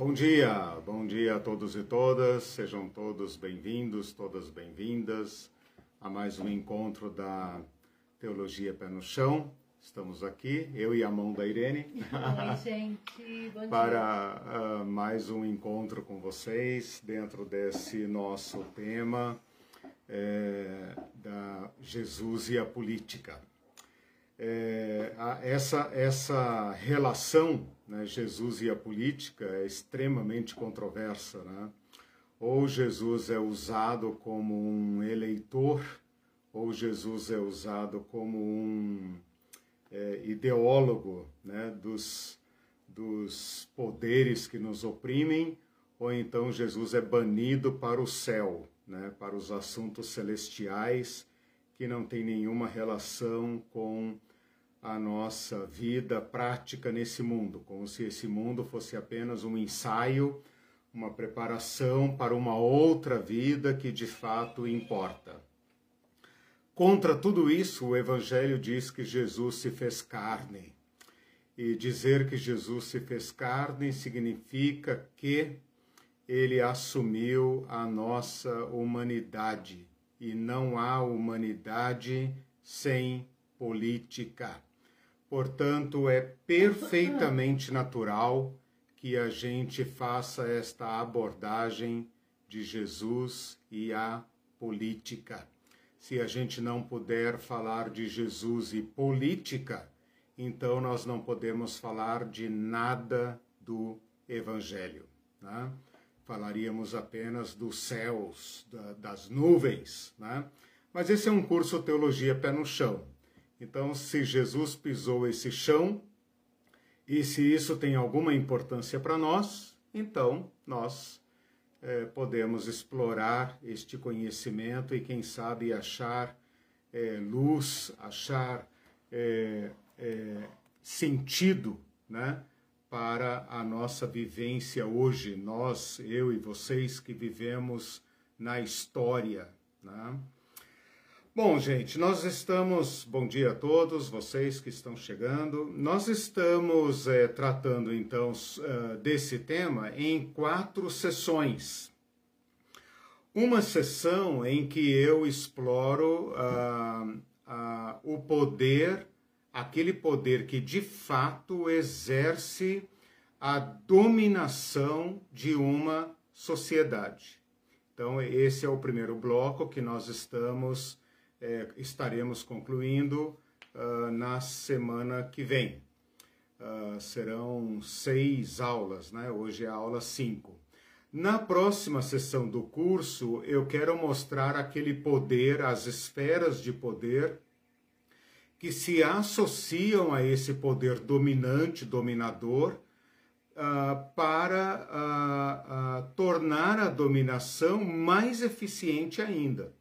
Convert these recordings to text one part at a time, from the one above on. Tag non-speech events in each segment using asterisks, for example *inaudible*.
Bom dia, bom dia a todos e todas, sejam todos bem-vindos, todas bem-vindas a mais um encontro da Teologia Pé no Chão. Estamos aqui, eu e a mão da Irene. Oi, *laughs* gente, bom dia. para uh, mais um encontro com vocês dentro desse nosso tema é, da Jesus e a política. É, essa, essa relação, né, Jesus e a política, é extremamente controversa. Né? Ou Jesus é usado como um eleitor, ou Jesus é usado como um é, ideólogo né, dos, dos poderes que nos oprimem, ou então Jesus é banido para o céu, né, para os assuntos celestiais que não tem nenhuma relação com a nossa vida prática nesse mundo, como se esse mundo fosse apenas um ensaio, uma preparação para uma outra vida que de fato importa. Contra tudo isso, o Evangelho diz que Jesus se fez carne. E dizer que Jesus se fez carne significa que ele assumiu a nossa humanidade. E não há humanidade sem política. Portanto, é perfeitamente natural que a gente faça esta abordagem de Jesus e a política. Se a gente não puder falar de Jesus e política, então nós não podemos falar de nada do Evangelho. Né? Falaríamos apenas dos céus, da, das nuvens. Né? Mas esse é um curso Teologia Pé no Chão. Então, se Jesus pisou esse chão, e se isso tem alguma importância para nós, então nós é, podemos explorar este conhecimento e, quem sabe, achar é, luz, achar é, sentido né, para a nossa vivência hoje, nós, eu e vocês que vivemos na história. Né? Bom, gente, nós estamos. Bom dia a todos vocês que estão chegando. Nós estamos é, tratando então uh, desse tema em quatro sessões. Uma sessão em que eu exploro uh, uh, o poder, aquele poder que de fato exerce a dominação de uma sociedade. Então, esse é o primeiro bloco que nós estamos é, estaremos concluindo uh, na semana que vem. Uh, serão seis aulas, né? Hoje é a aula 5. Na próxima sessão do curso, eu quero mostrar aquele poder, as esferas de poder que se associam a esse poder dominante, dominador, uh, para uh, tornar a dominação mais eficiente ainda.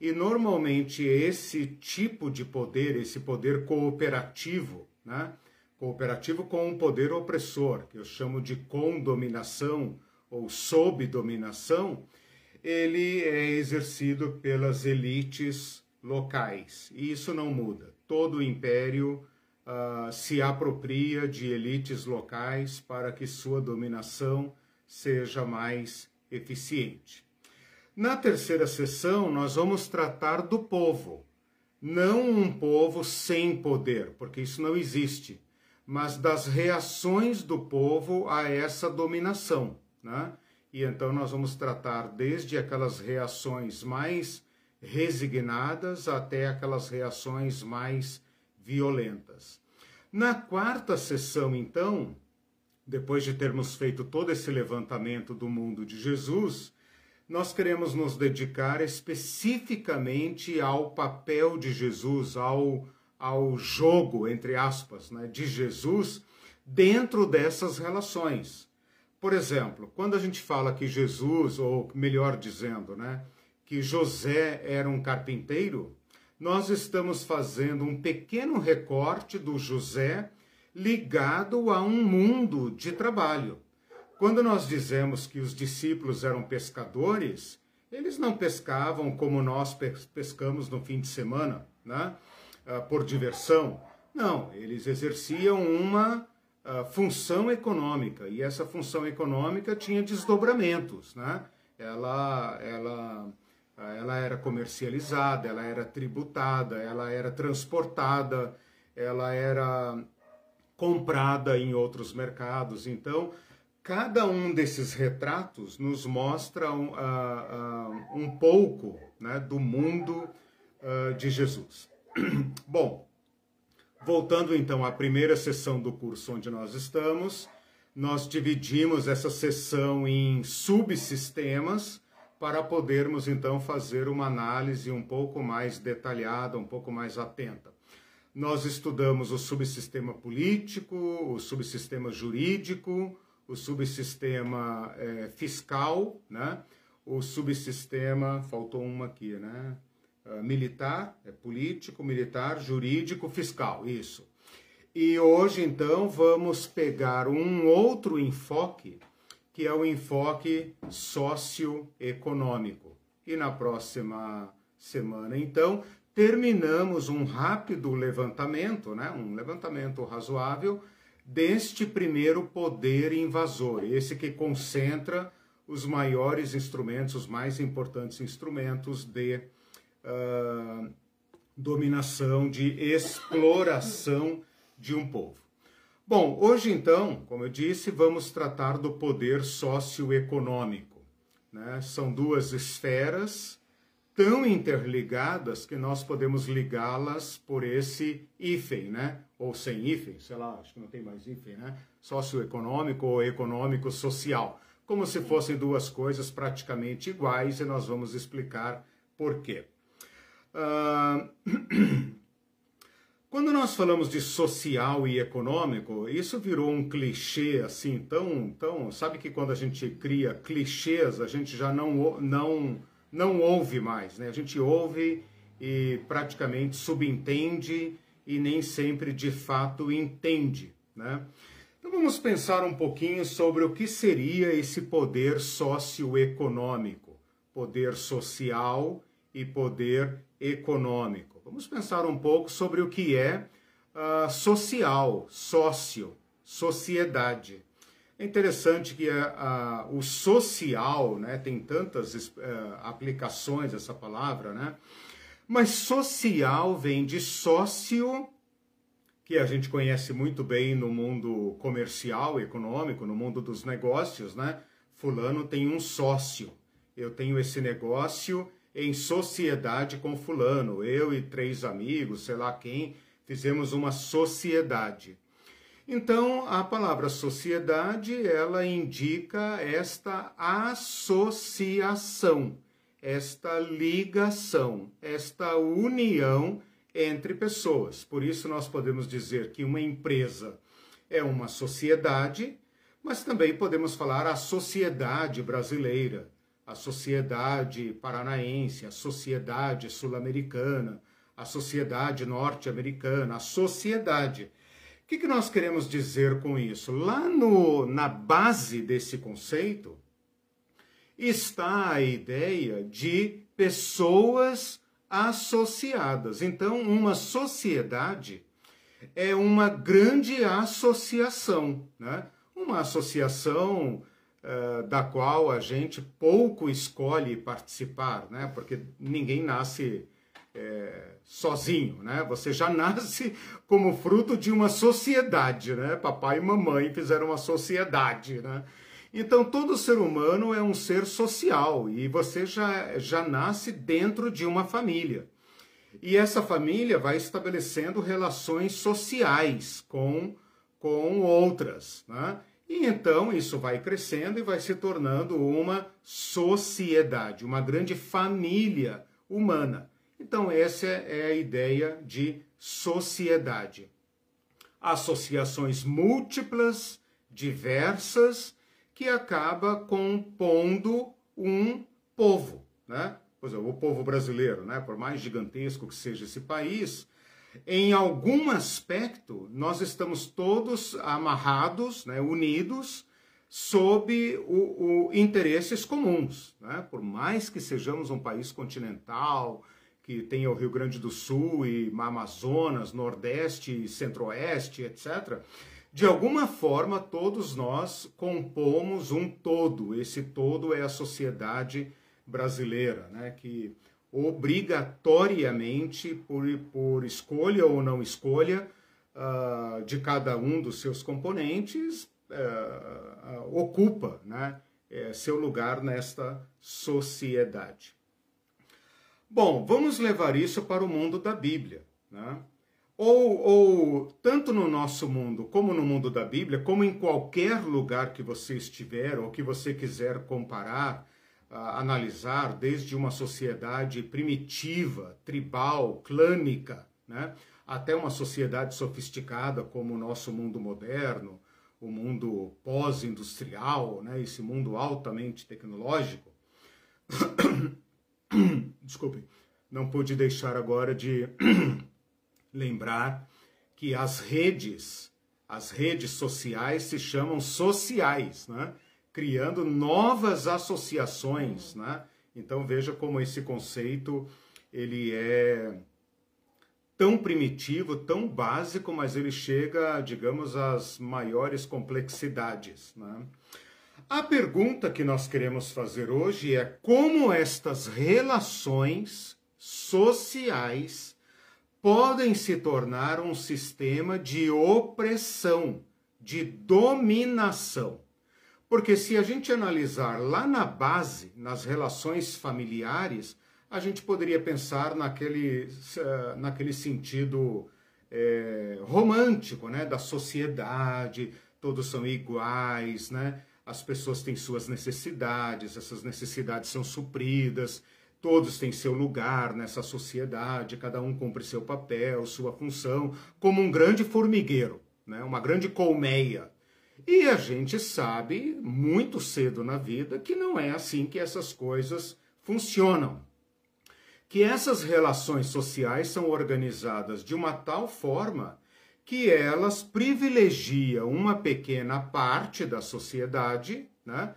E normalmente esse tipo de poder, esse poder cooperativo, né? cooperativo com um poder opressor, que eu chamo de condominação ou sob dominação, ele é exercido pelas elites locais. E isso não muda. Todo império uh, se apropria de elites locais para que sua dominação seja mais eficiente. Na terceira sessão, nós vamos tratar do povo. Não um povo sem poder, porque isso não existe, mas das reações do povo a essa dominação. Né? E então nós vamos tratar desde aquelas reações mais resignadas até aquelas reações mais violentas. Na quarta sessão, então, depois de termos feito todo esse levantamento do mundo de Jesus, nós queremos nos dedicar especificamente ao papel de Jesus, ao, ao jogo, entre aspas, né, de Jesus dentro dessas relações. Por exemplo, quando a gente fala que Jesus, ou melhor dizendo, né, que José era um carpinteiro, nós estamos fazendo um pequeno recorte do José ligado a um mundo de trabalho. Quando nós dizemos que os discípulos eram pescadores, eles não pescavam como nós pescamos no fim de semana, né? Ah, por diversão. Não, eles exerciam uma uh, função econômica, e essa função econômica tinha desdobramentos, né? Ela, ela, ela era comercializada, ela era tributada, ela era transportada, ela era comprada em outros mercados. Então, cada um desses retratos nos mostra um, uh, uh, um pouco né, do mundo uh, de Jesus. *clears throat* Bom, voltando então à primeira sessão do curso onde nós estamos, nós dividimos essa sessão em subsistemas para podermos então fazer uma análise um pouco mais detalhada, um pouco mais atenta. Nós estudamos o subsistema político, o subsistema jurídico, o subsistema é, fiscal, né? o subsistema, faltou uma aqui, né? Uh, militar, é político, militar, jurídico, fiscal, isso. E hoje, então, vamos pegar um outro enfoque, que é o enfoque socioeconômico. E na próxima semana, então, terminamos um rápido levantamento, né? um levantamento razoável, deste primeiro poder invasor, esse que concentra os maiores instrumentos, os mais importantes instrumentos de uh, dominação, de exploração de um povo. Bom, hoje então, como eu disse, vamos tratar do poder socioeconômico. Né? São duas esferas tão interligadas que nós podemos ligá-las por esse hífen, né? Ou sem hífen, sei lá, acho que não tem mais hífen, né? Socioeconômico ou econômico-social. Como se fossem duas coisas praticamente iguais e nós vamos explicar por quê. Uh... *clears throat* Quando nós falamos de social e econômico, isso virou um clichê assim tão, tão, sabe que quando a gente cria clichês, a gente já não não não ouve mais, né? A gente ouve e praticamente subentende e nem sempre de fato entende, né? Então vamos pensar um pouquinho sobre o que seria esse poder socioeconômico, poder social e poder econômico. Vamos pensar um pouco sobre o que é uh, social, sócio, sociedade. É interessante que a, a, o social, né, tem tantas uh, aplicações essa palavra, né? Mas social vem de sócio, que a gente conhece muito bem no mundo comercial, econômico, no mundo dos negócios, né? Fulano tem um sócio. Eu tenho esse negócio em sociedade com fulano. Eu e três amigos, sei lá quem, fizemos uma sociedade. Então, a palavra sociedade, ela indica esta associação, esta ligação, esta união entre pessoas. Por isso nós podemos dizer que uma empresa é uma sociedade, mas também podemos falar a sociedade brasileira, a sociedade paranaense, a sociedade sul-americana, a sociedade norte-americana, a sociedade que, que nós queremos dizer com isso? Lá no, na base desse conceito está a ideia de pessoas associadas. Então, uma sociedade é uma grande associação, né? uma associação uh, da qual a gente pouco escolhe participar, né? porque ninguém nasce é, sozinho, né? Você já *laughs* nasce como fruto de uma sociedade, né? Papai e mamãe fizeram uma sociedade, né? Então todo ser humano é um ser social e você já, já nasce dentro de uma família. E essa família vai estabelecendo relações sociais com, com outras, né? E então isso vai crescendo e vai se tornando uma sociedade, uma grande família humana. Então, essa é a ideia de sociedade. Associações múltiplas, diversas, que acaba compondo um povo, né? Pois é, o povo brasileiro, né? Por mais gigantesco que seja esse país, em algum aspecto nós estamos todos amarrados, né? unidos sob o, o interesses comuns, né? Por mais que sejamos um país continental, que tem o Rio Grande do Sul e Amazonas, Nordeste, Centro-Oeste, etc., De alguma forma, todos nós compomos um todo. Esse todo é a sociedade brasileira, né? que obrigatoriamente, por, por escolha ou não escolha, uh, de cada um dos seus componentes, uh, uh, ocupa né? É, seu lugar nesta sociedade. Bom, vamos levar isso para o mundo da Bíblia. Né? Ou, ou, tanto no nosso mundo como no mundo da Bíblia, como em qualquer lugar que você estiver ou que você quiser comparar, uh, analisar, desde uma sociedade primitiva, tribal, clânica, né, até uma sociedade sofisticada como o nosso mundo moderno, o mundo pós-industrial, né, esse mundo altamente tecnológico. *coughs* Desculpe, não pude deixar agora de lembrar que as redes, as redes sociais se chamam sociais, né? criando novas associações, né? Então veja como esse conceito ele é tão primitivo, tão básico, mas ele chega, digamos, às maiores complexidades. Né? A pergunta que nós queremos fazer hoje é como estas relações sociais podem se tornar um sistema de opressão, de dominação. Porque se a gente analisar lá na base, nas relações familiares, a gente poderia pensar naquele, eh, naquele sentido é, romântico, né? Da sociedade, todos são iguais, né? As pessoas têm suas necessidades, essas necessidades são supridas, Todos têm seu lugar nessa sociedade, cada um cumpre seu papel, sua função, como um grande formigueiro, né? uma grande colmeia. E a gente sabe muito cedo na vida que não é assim que essas coisas funcionam. Que essas relações sociais são organizadas de uma tal forma que elas privilegiam uma pequena parte da sociedade, né?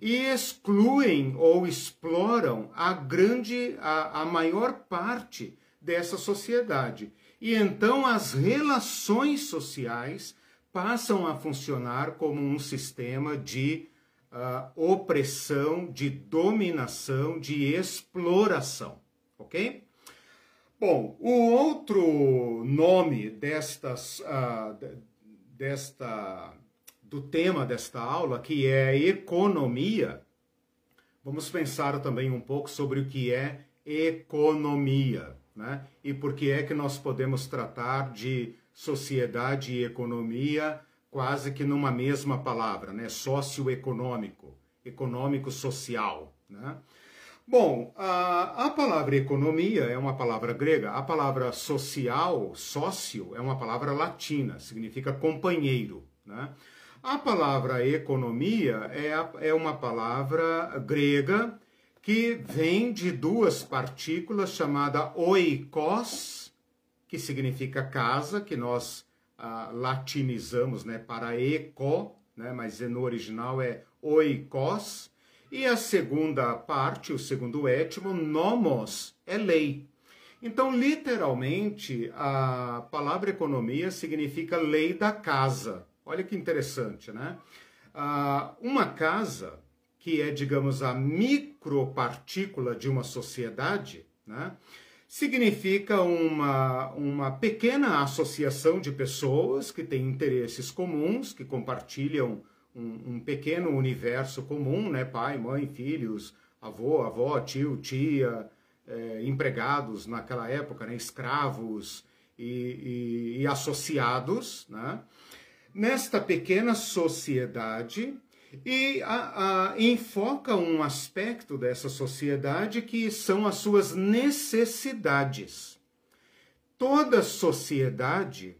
E excluem ou exploram a grande, a, a maior parte dessa sociedade. E então as relações sociais passam a funcionar como um sistema de uh, opressão, de dominação, de exploração, ok? Bom, o outro nome destas, uh, desta do tema desta aula, que é economia, vamos pensar também um pouco sobre o que é economia, né? E por que é que nós podemos tratar de sociedade e economia quase que numa mesma palavra, né? Socioeconômico, econômico-social, né? Bom, a, a, palavra economia é uma palavra grega, a palavra social, sócio, é uma palavra latina, significa companheiro, né? A palavra economia é, é uma palavra grega que vem de duas partículas chamada oikos, que significa casa, que nós ah, latinizamos né, para eco, né, mas no original é oikos. E a segunda parte, o segundo étimo, nomos, é lei. Então, literalmente, a palavra economia significa lei da casa. Olha que interessante, né? Ah, uma casa, que é, digamos, a micropartícula de uma sociedade, né? significa uma, uma pequena associação de pessoas que têm interesses comuns, que compartilham um, um, pequeno universo comum, né? pai, mãe, filhos, avô, avó, tio, tia, é, empregados naquela época, né? escravos e, e, e associados, né? Nesta pequena sociedade e a, a, enfoca um aspecto dessa sociedade que são as suas necessidades. Toda sociedade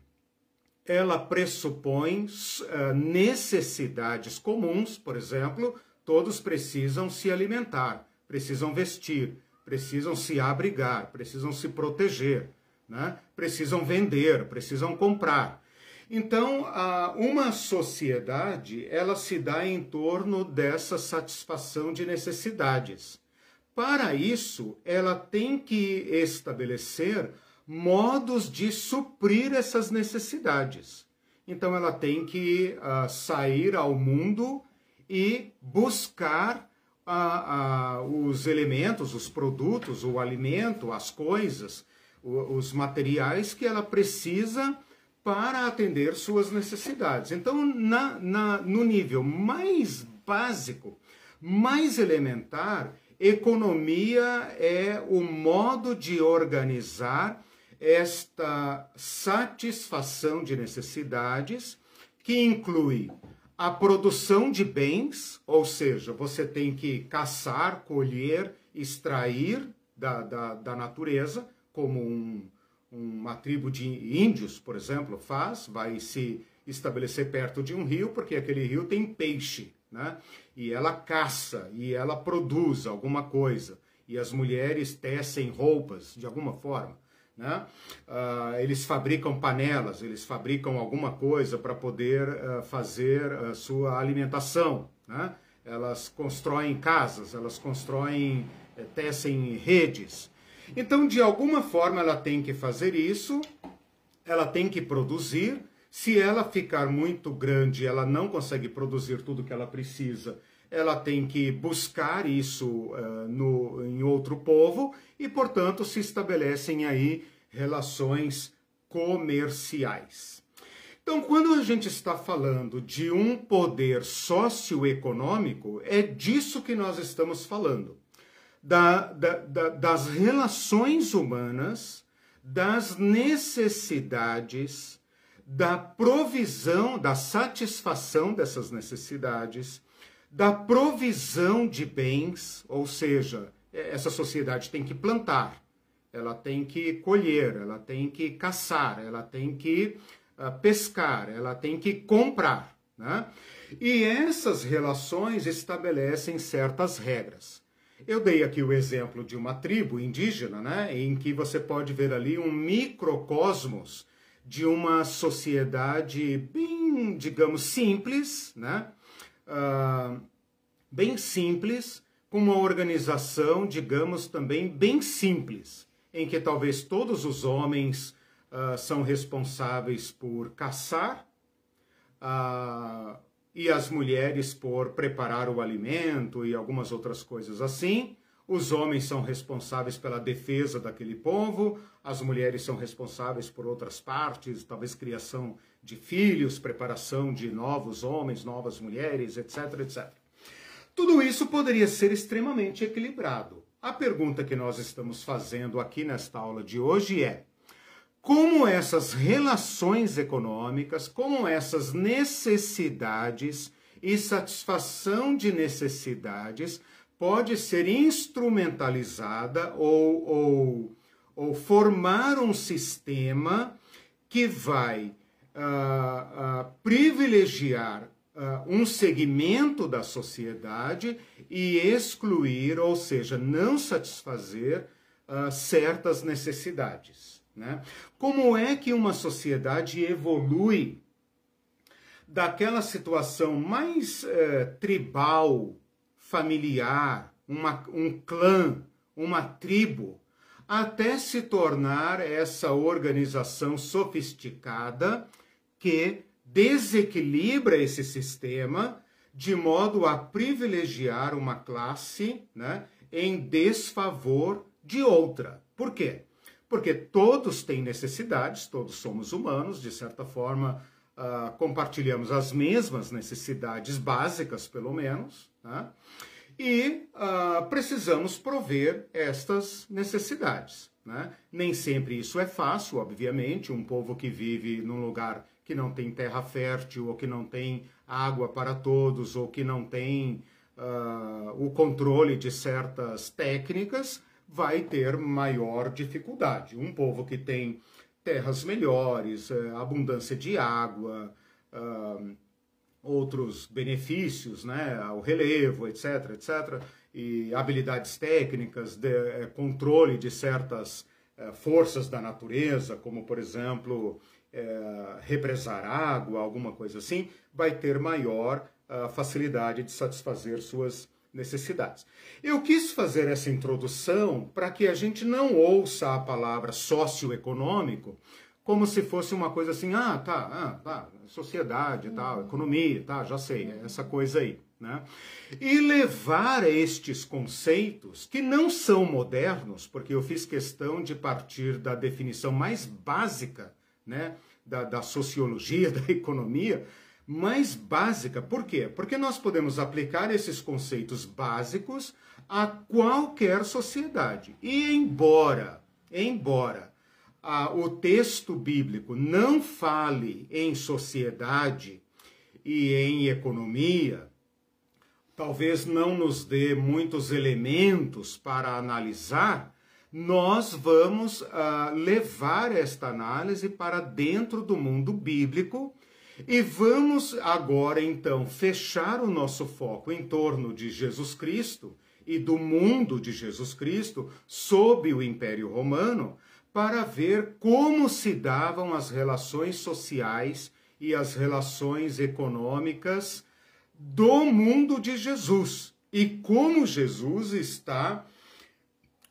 ela pressupõe uh, necessidades comuns, por exemplo, todos precisam se alimentar, precisam vestir, precisam se abrigar, precisam se proteger, né? precisam vender, precisam comprar. Então, uma sociedade, ela se dá em torno dessa satisfação de necessidades. Para isso, ela tem que estabelecer modos de suprir essas necessidades. então ela tem que uh, sair ao mundo e buscar uh, uh, os elementos, os produtos, o alimento, as coisas, os materiais que ela precisa para atender suas necessidades. Então, na, na, no nível mais básico, mais elementar, economia é o modo de organizar esta satisfação de necessidades, que inclui a produção de bens, ou seja, você tem que caçar, colher, extrair da, da, da natureza, como um, uma tribo de índios, por exemplo, faz, vai se estabelecer perto de um rio, porque aquele rio tem peixe, né? E ela caça, e ela produz alguma coisa, e as mulheres tecem roupas de alguma forma. Né? Uh, eles fabricam panelas, eles fabricam alguma coisa para poder uh, fazer a sua alimentação. Né? Elas constroem casas, elas constroem, eh, tecem redes. Então, de alguma forma, ela tem que fazer isso, ela tem que produzir. Se ela ficar muito grande, ela não consegue produzir tudo que ela precisa ela tem que buscar isso uh, no, em outro povo e, portanto, se estabelecem aí relações comerciais. Então, quando a gente está falando de um poder socioeconômico, é disso que nós estamos falando. Da, da, da, das relações humanas, das necessidades, da provisão, da satisfação dessas necessidades, da provisão de bens, ou seja, essa sociedade tem que plantar, ela tem que colher, ela tem que caçar, ela tem que uh, pescar, ela tem que comprar. Né? E essas relações estabelecem certas regras. Eu dei aqui o exemplo de uma tribo indígena, né, em que você pode ver ali um microcosmos de uma sociedade bem, digamos, simples, né, uh, bem simples, com uma organização, digamos, também bem simples, em que talvez todos os homens uh, são responsáveis por caçar uh, e as mulheres por preparar o alimento e algumas outras coisas assim. Os homens são responsáveis pela defesa daquele povo, as mulheres são responsáveis por outras partes, talvez criação de filhos, preparação de novos homens, novas mulheres, etc, etc. Tudo isso poderia ser extremamente equilibrado. A pergunta que nós estamos fazendo aqui nesta aula de hoje é: como essas relações econômicas, como essas necessidades e satisfação de necessidades pode ser instrumentalizada ou, ou, ou formar um sistema que vai uh, uh, privilegiar uh, um segmento da sociedade e excluir, ou seja, não satisfazer certas necessidades. Né? Como é que uma sociedade evolui daquela situação mais eh, tribal, familiar, uma, um clã, uma tribo, até se tornar essa organização sofisticada que desequilibra esse sistema de modo a privilegiar uma classe né, em desfavor de outra. Por quê? Porque todos têm necessidades, todos somos humanos, de certa forma uh, compartilhamos as mesmas necessidades básicas, pelo menos. Né? e uh, precisamos prover estas necessidades. Né? Nem sempre isso é fácil, obviamente. Um povo que vive num lugar que não tem terra fértil, ou que não tem água para todos, ou que não tem uh, o controle de certas técnicas, vai ter maior dificuldade. Um povo que tem terras melhores, eh, abundância de água, outros benefícios, né, o relevo, etc, etc, e habilidades técnicas, de, é, controle de certas é, forças da natureza, como por exemplo é, represar água, alguma coisa assim, vai ter maior uh, facilidade de satisfazer suas necessidades. Eu quis fazer essa introdução para que a gente não ouça a palavra socioeconômico como se fosse uma coisa assim, ah, tá, ah, tá, sociedade, tal, economia, tá, já sei, é essa coisa aí. Né? E levar estes conceitos, que não são modernos, porque eu fiz questão de partir da definição mais básica né, da, da sociologia, *laughs* da economia, mais básica. Por quê? Porque nós podemos aplicar esses conceitos básicos a qualquer sociedade. E embora, embora o texto bíblico não fale em sociedade e em economia, talvez não nos dê muitos elementos para analisar, nós vamos uh, levar esta análise para dentro do mundo bíblico e vamos agora então fechar o nosso foco em torno de Jesus Cristo e do mundo de Jesus Cristo sob o Império Romano para ver como se davam as relações sociais e as relações econômicas do mundo de Jesus e como Jesus está,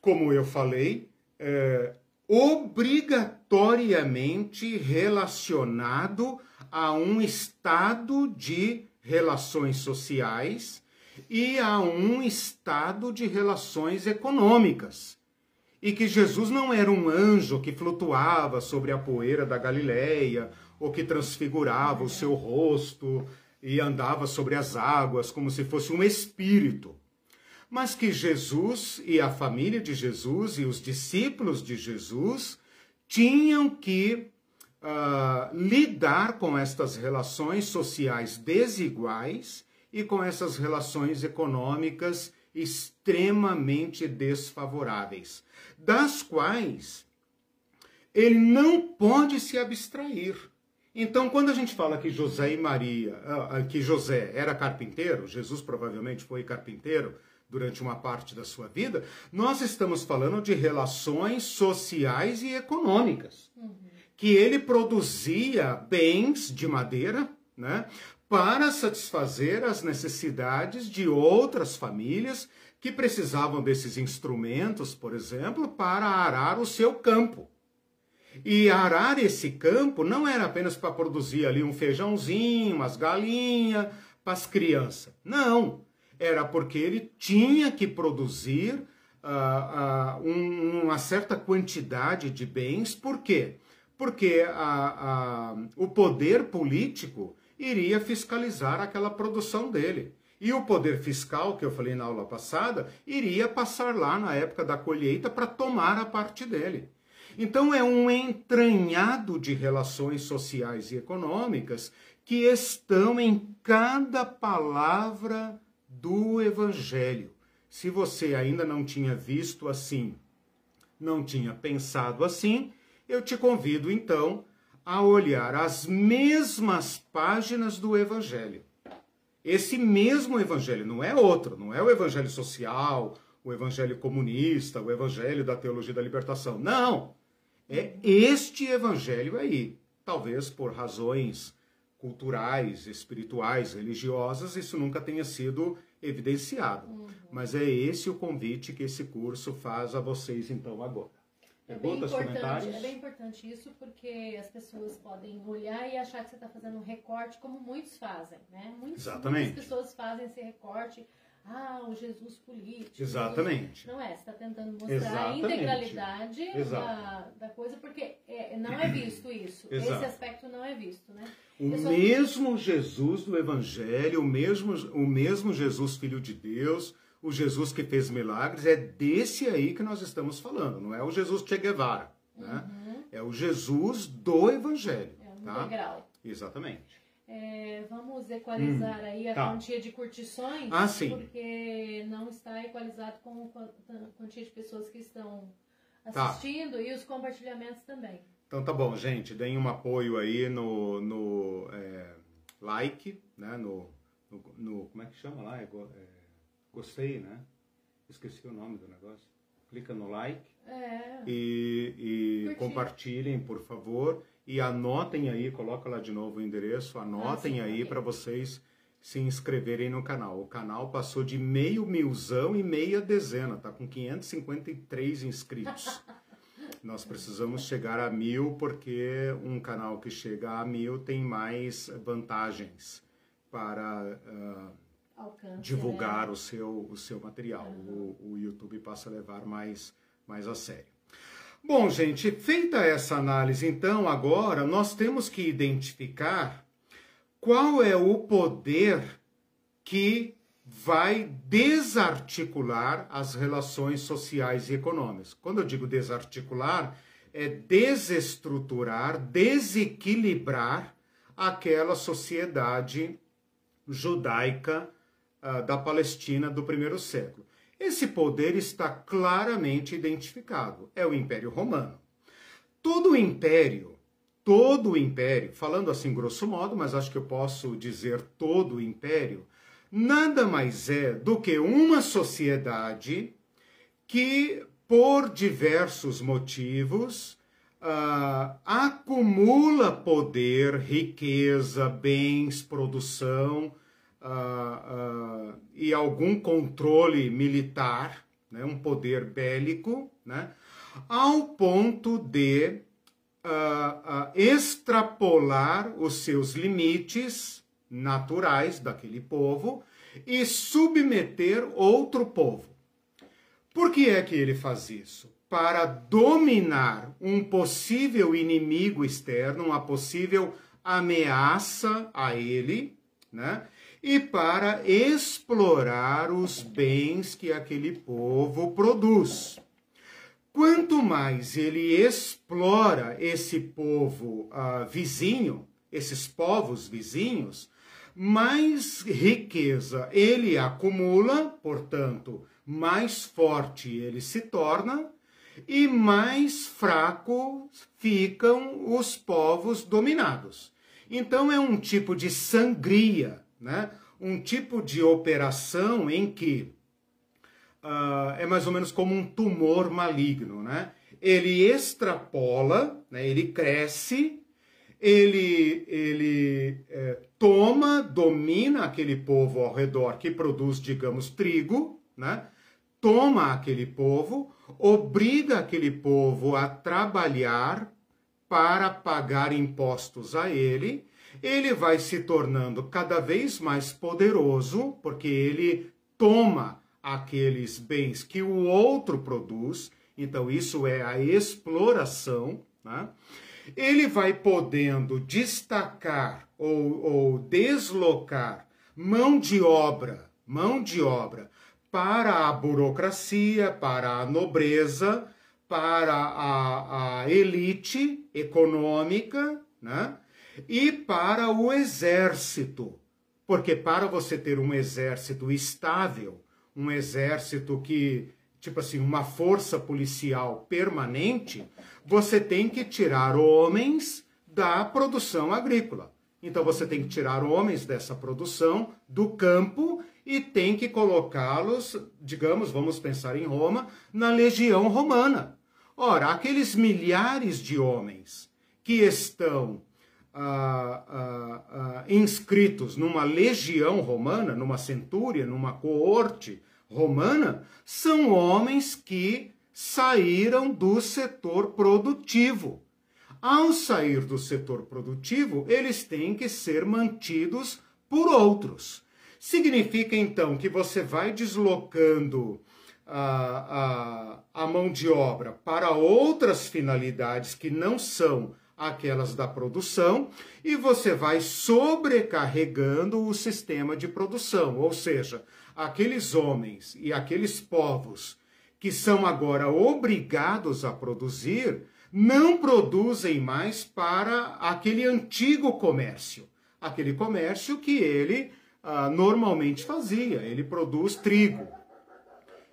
como eu falei, é, obrigatoriamente relacionado a um estado de relações sociais e a um estado de relações econômicas. E que Jesus não era um anjo que flutuava sobre a poeira da Galileia ou que transfigurava o seu rosto e andava sobre as águas como se fosse um espírito. Mas que Jesus e a família de Jesus e os discípulos de Jesus tinham que uh, lidar com estas relações sociais desiguais e com essas relações econômicas extremamente desfavoráveis, das quais ele não pode se abstrair. Então, quando a gente fala que José e Maria, ah, ah, que José era carpinteiro, Jesus provavelmente foi carpinteiro durante uma parte da sua vida, nós estamos falando de relações sociais e econômicas. Uhum. Que ele produzia bens de madeira, né, para satisfazer as necessidades de outras famílias que precisavam desses instrumentos, por exemplo, para arar o seu campo. E arar esse campo não era apenas para produzir ali um feijãozinho, umas galinhas para as crianças. Não. Era porque ele tinha que produzir uh, uh, um, uma certa quantidade de bens. Por quê? Porque uh, o poder político iria fiscalizar aquela produção dele. E o poder fiscal, que eu falei na aula passada, iria passar lá na época da colheita para tomar a parte dele. Então é um entranhado de relações sociais e econômicas que estão em cada palavra do Evangelho. Se você ainda não tinha visto assim, não tinha pensado assim, eu te convido então a olhar as mesmas páginas do Evangelho. Esse mesmo Evangelho, não é outro, não é o Evangelho social, o Evangelho comunista, o Evangelho da teologia da libertação. Não! É este evangelho aí. Talvez por razões culturais, espirituais, religiosas, isso nunca tenha sido evidenciado. Uhum. Mas é esse o convite que esse curso faz a vocês então agora. É bem importante, é bem importante isso porque as pessoas podem olhar e achar que você está fazendo um recorte, como muitos fazem, né? Muitos, Exatamente. Muitas pessoas fazem esse recorte ah, o Jesus político. Exatamente. Não é, você está tentando mostrar Exatamente. a integralidade da, da, coisa, porque é, não é visto isso. *clears throat* Exato. Esse aspecto não é visto, né? O mesmo Jesus do Evangelho, o mesmo, o mesmo Jesus, Filho de Deus, o Jesus que fez milagres, é desse aí que nós estamos falando, não é o Jesus Che Guevara, né? Uhum. É o Jesus do Evangelho. É um tá? integral. Exatamente. É, vamos equalizar hum, aí a tá. quantia de curtições, ah, porque não está equalizado com a quantia de pessoas que estão tá. assistindo tá. e os compartilhamentos também. Então tá bom, gente, deem um apoio aí no, no é, like, né, no, no, no, como é que chama lá? É, é, gostei, né? Esqueci o nome do negócio. Clica no like é. e, e compartilhem, por favor e anotem aí, coloca lá de novo o endereço, anotem ah, sim, aí para vocês se inscreverem no canal. O canal passou de meio milzão e meia dezena, tá com 553 inscritos. *laughs* Nós precisamos chegar a mil porque um canal que chega a mil tem mais vantagens para uh, Alcance, divulgar né? o, seu, o seu material. Uhum. O, o YouTube passa a levar mais, mais a sério. Bom, gente, feita essa análise, então, agora nós temos que identificar qual é o poder que vai desarticular as relações sociais e econômicas. Quando eu digo desarticular, é desestruturar, desequilibrar aquela sociedade judaica uh, da Palestina do primeiro século. Esse poder está claramente identificado. É o Império Romano. Todo o império, todo o império, falando assim grosso modo, mas acho que eu posso dizer todo o império, nada mais é do que uma sociedade que, por diversos motivos, uh, acumula poder, riqueza, bens, produção uh, e algum controle militar, né, um poder bélico, né, ao ponto de uh, extrapolar os seus limites naturais daquele povo e submeter outro povo. Por que é que ele faz isso? Para dominar um possível inimigo externo, uma possível ameaça a ele, né? E para explorar os bens que aquele povo produz. Quanto mais ele explora esse povo uh, vizinho, esses povos vizinhos, mais riqueza ele acumula, portanto, mais forte ele se torna e mais fraco ficam os povos dominados. Então é um tipo de sangria né? um tipo de operação em que uh, é mais ou menos como um tumor maligno. Né? Ele extrapola, né? ele cresce, ele, ele é, toma, domina aquele povo ao redor que produz, digamos, trigo, né? toma aquele povo, obriga aquele povo a trabalhar para pagar impostos a ele ele vai se tornando cada vez mais poderoso, porque ele toma aqueles bens que o outro produz, então isso é a exploração, né? ele vai podendo destacar ou, ou deslocar mão de obra, mão de obra para a burocracia, para a nobreza, para a, a elite econômica, né? E para o exército. Porque para você ter um exército estável, um exército que, tipo assim, uma força policial permanente, você tem que tirar homens da produção agrícola. Então você tem que tirar homens dessa produção do campo e tem que colocá-los, digamos, vamos pensar em Roma, na legião romana. Ora, aqueles milhares de homens que estão ah, ah, inscritos numa legião romana, numa centúria, numa coorte romana, são homens que saíram do setor produtivo. Ao sair do setor produtivo, eles têm que ser mantidos por outros. Significa então que você vai deslocando a, a, a mão de obra para outras finalidades que não são aquelas da produção, e você vai sobrecarregando o sistema de produção, ou seja, aqueles homens e aqueles povos que são agora obrigados a produzir, não produzem mais para aquele antigo comércio, aquele comércio que ele ah, normalmente fazia. Ele produz trigo.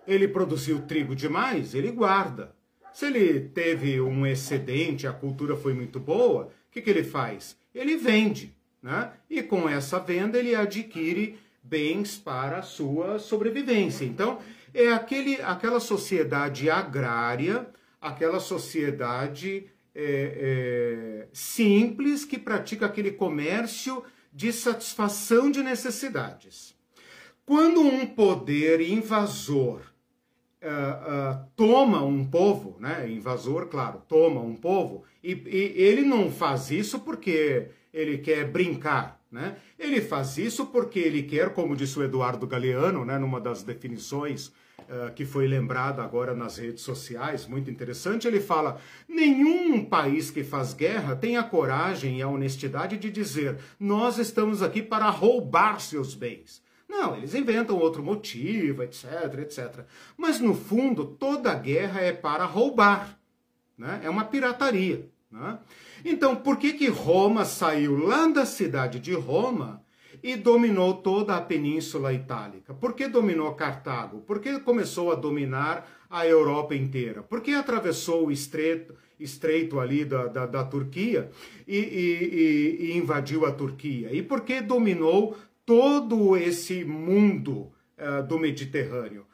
Ele produziu trigo demais, ele guarda. Se ele teve um excedente, a cultura foi muito boa, o que, que ele faz? Ele vende, né? E com essa venda ele adquire bens para a sua sobrevivência. Então, é aquele, aquela sociedade agrária, aquela sociedade é, é, simples que pratica aquele comércio de satisfação de necessidades. Quando um poder invasor uh, toma um povo, né? Invasor, claro, toma um povo, e, e ele não faz isso porque ele quer brincar, né? Ele faz isso porque ele quer, como disse o Eduardo Galeano, né, numa das definições uh, que foi lembrada agora nas redes sociais, muito interessante, ele fala: nenhum país que faz guerra tem a coragem e a honestidade de dizer nós estamos aqui para roubar seus bens. Não, eles inventam outro motivo, etc, etc. Mas no fundo, toda guerra é para roubar. Né? É uma pirataria. Né? Então, por que, que Roma saiu lá da cidade de Roma e dominou toda a Península Itálica? Por que dominou Cartago? Por que começou a dominar a Europa inteira? Por que atravessou o estreito, estreito ali da, da, da Turquia e, e, e, invadiu a Turquia? E por que dominou todo esse mundo uh, do Mediterrâneo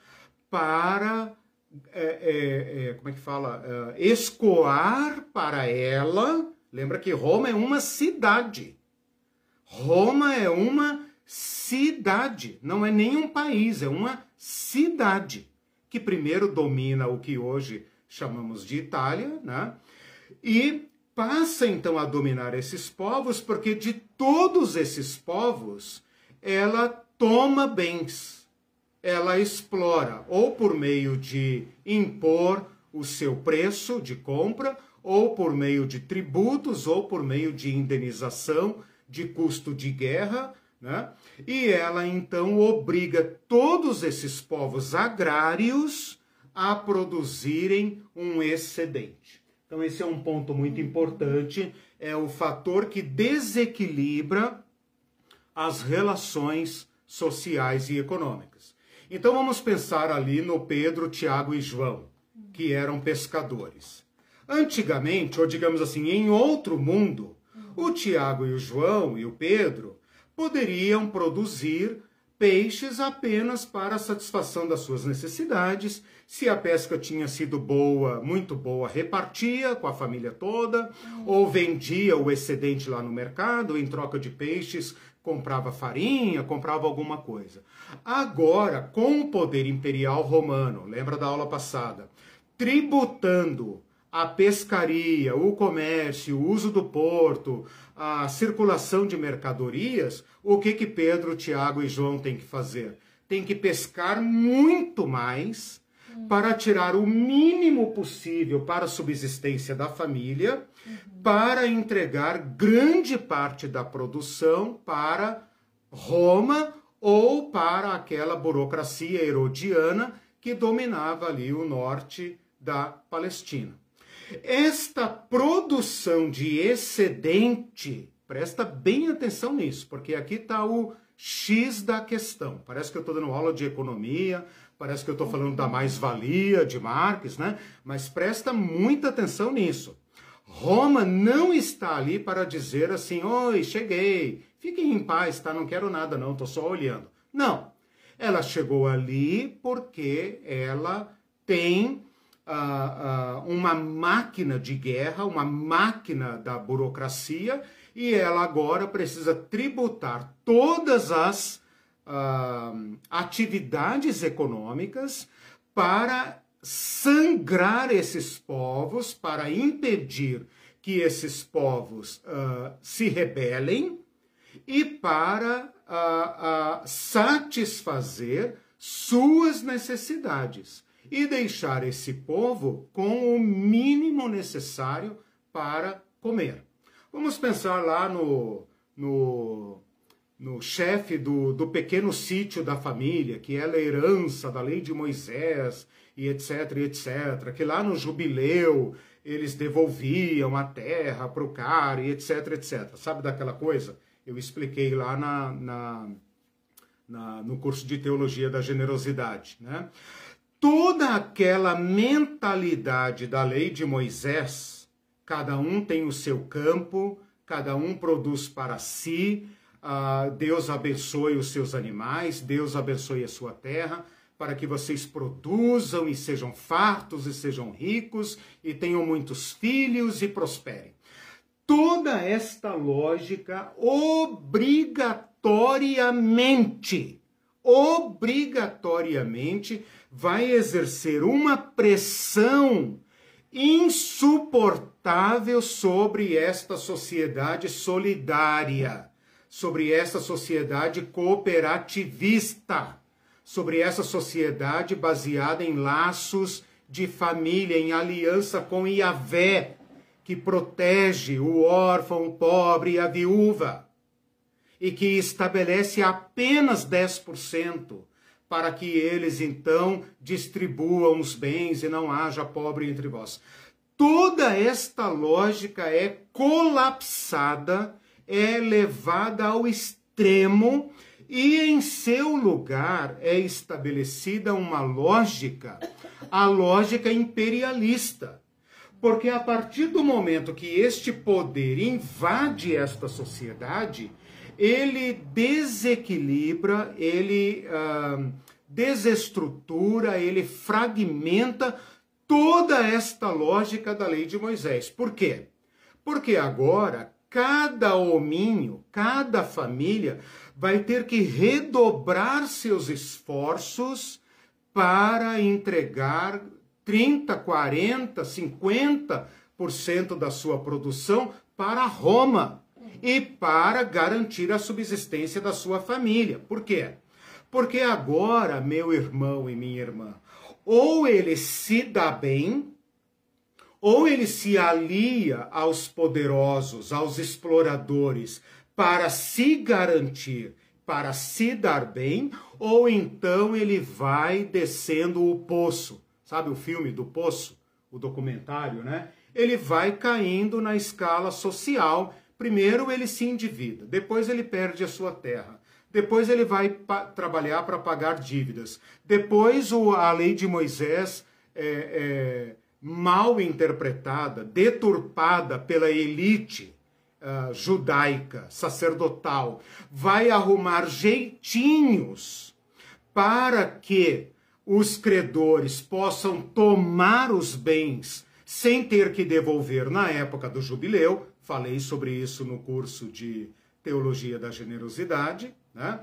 para é, é, como é que fala? Escoar para ela. Lembra que Roma é uma cidade. Roma é uma cidade não é nem um país é uma cidade que primeiro domina o que hoje chamamos de Itália né? E passa então a dominar esses povos porque de todos esses povos ela toma bens, ela explora, ou por meio de impor o seu preço de compra, ou por meio de tributos, ou por meio de indenização de custo de guerra, né? E ela então obriga todos esses povos agrários a produzirem um excedente. Então, esse é um ponto muito importante, é o fator que desequilibra as relações sociais e econômicas. Então vamos pensar ali no Pedro, Tiago e João, que eram pescadores. Antigamente, ou digamos assim, em outro mundo, o Tiago e o João e o Pedro poderiam produzir peixes apenas para a satisfação das suas necessidades. Se a pesca tinha sido boa, muito boa, repartia com a família toda, ou vendia o excedente lá no mercado em troca de peixes comprava farinha, comprava alguma coisa. Agora, com o poder imperial romano, lembra da aula passada, tributando a pescaria, o comércio, o uso do porto, a circulação de mercadorias, o que que Pedro, Tiago e João têm que fazer? Tem que pescar muito mais para tirar o mínimo possível para a subsistência da família, uhum. para entregar grande parte da produção para Roma ou para aquela burocracia herodiana que dominava ali o norte da Palestina. Esta produção de excedente, presta bem atenção nisso, porque aqui está o X da questão. Parece que eu estou dando aula de economia, Parece que eu estou falando da mais-valia de Marx, né? Mas presta muita atenção nisso. Roma não está ali para dizer assim: oi, cheguei, fiquem em paz, tá? Não quero nada, não, estou só olhando. Não. Ela chegou ali porque ela tem uh, uh, uma máquina de guerra, uma máquina da burocracia, e ela agora precisa tributar todas as uh, atividades econômicas para sangrar esses povos, para impedir que esses povos uh, se rebelem e para uh, satisfazer suas necessidades e deixar esse povo com o mínimo necessário para comer. Vamos pensar lá no, no no chefe do, do pequeno sítio da família, que era a herança da lei de Moisés, e etc, etc, que lá no jubileu eles devolviam a terra para o cara, e etc, etc. Sabe daquela coisa? Eu expliquei lá na, na, na, no curso de Teologia da Generosidade. Né? Toda aquela mentalidade da lei de Moisés, cada um tem o seu campo, cada um produz para si, Uh, Deus abençoe os seus animais, Deus abençoe a sua terra, para que vocês produzam e sejam fartos e sejam ricos e tenham muitos filhos e prosperem. Toda esta lógica obrigatoriamente, obrigatoriamente vai exercer uma pressão insuportável sobre esta sociedade solidária, sobre essa sociedade cooperativista, sobre essa sociedade baseada em laços de família, em aliança com Yahvé, que protege o órfão, o pobre e a viúva, e que estabelece apenas 10% para que eles então distribuam os bens e não haja pobre entre vós. Toda esta lógica é colapsada, é levada ao extremo e em seu lugar é estabelecida uma lógica, a lógica imperialista. Porque a partir do momento que este poder invade esta sociedade, ele desequilibra, ele uh, desestrutura, ele fragmenta toda esta lógica da lei de Moisés. Por quê? Porque agora cada hominho, cada família vai ter que redobrar seus esforços para entregar 30, 40, 50% da sua produção para Roma e para garantir a subsistência da sua família. Por quê? Porque agora, meu irmão e minha irmã, ou ele se dá bem, ou ele se alia aos poderosos, aos exploradores, para se garantir, para se dar bem, ou então ele vai descendo o poço. Sabe o filme do poço? O documentário, né? Ele vai caindo na escala social Primeiro ele se endivida, depois ele perde a sua terra, depois ele vai trabalhar para pagar dívidas, depois o, a lei de Moisés é, é, mal interpretada, deturpada pela elite uh, judaica, sacerdotal, vai arrumar jeitinhos para que os credores possam tomar os bens sem ter que devolver na época do jubileu, falei sobre isso no curso de Teologia da Generosidade, né?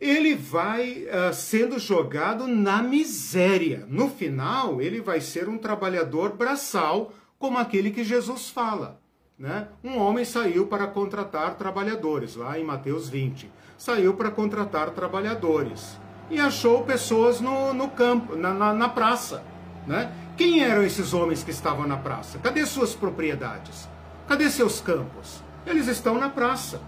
Ele vai uh, sendo jogado na miséria. No final, ele vai ser um trabalhador braçal, como aquele que Jesus fala. Né? Um homem saiu para contratar trabalhadores, lá em Mateus 20. Saiu para contratar trabalhadores e achou pessoas no, no campo, na, na, na praça. Né? Quem eram esses homens que estavam na praça? Cadê suas propriedades? Cadê seus campos? Eles estão na praça,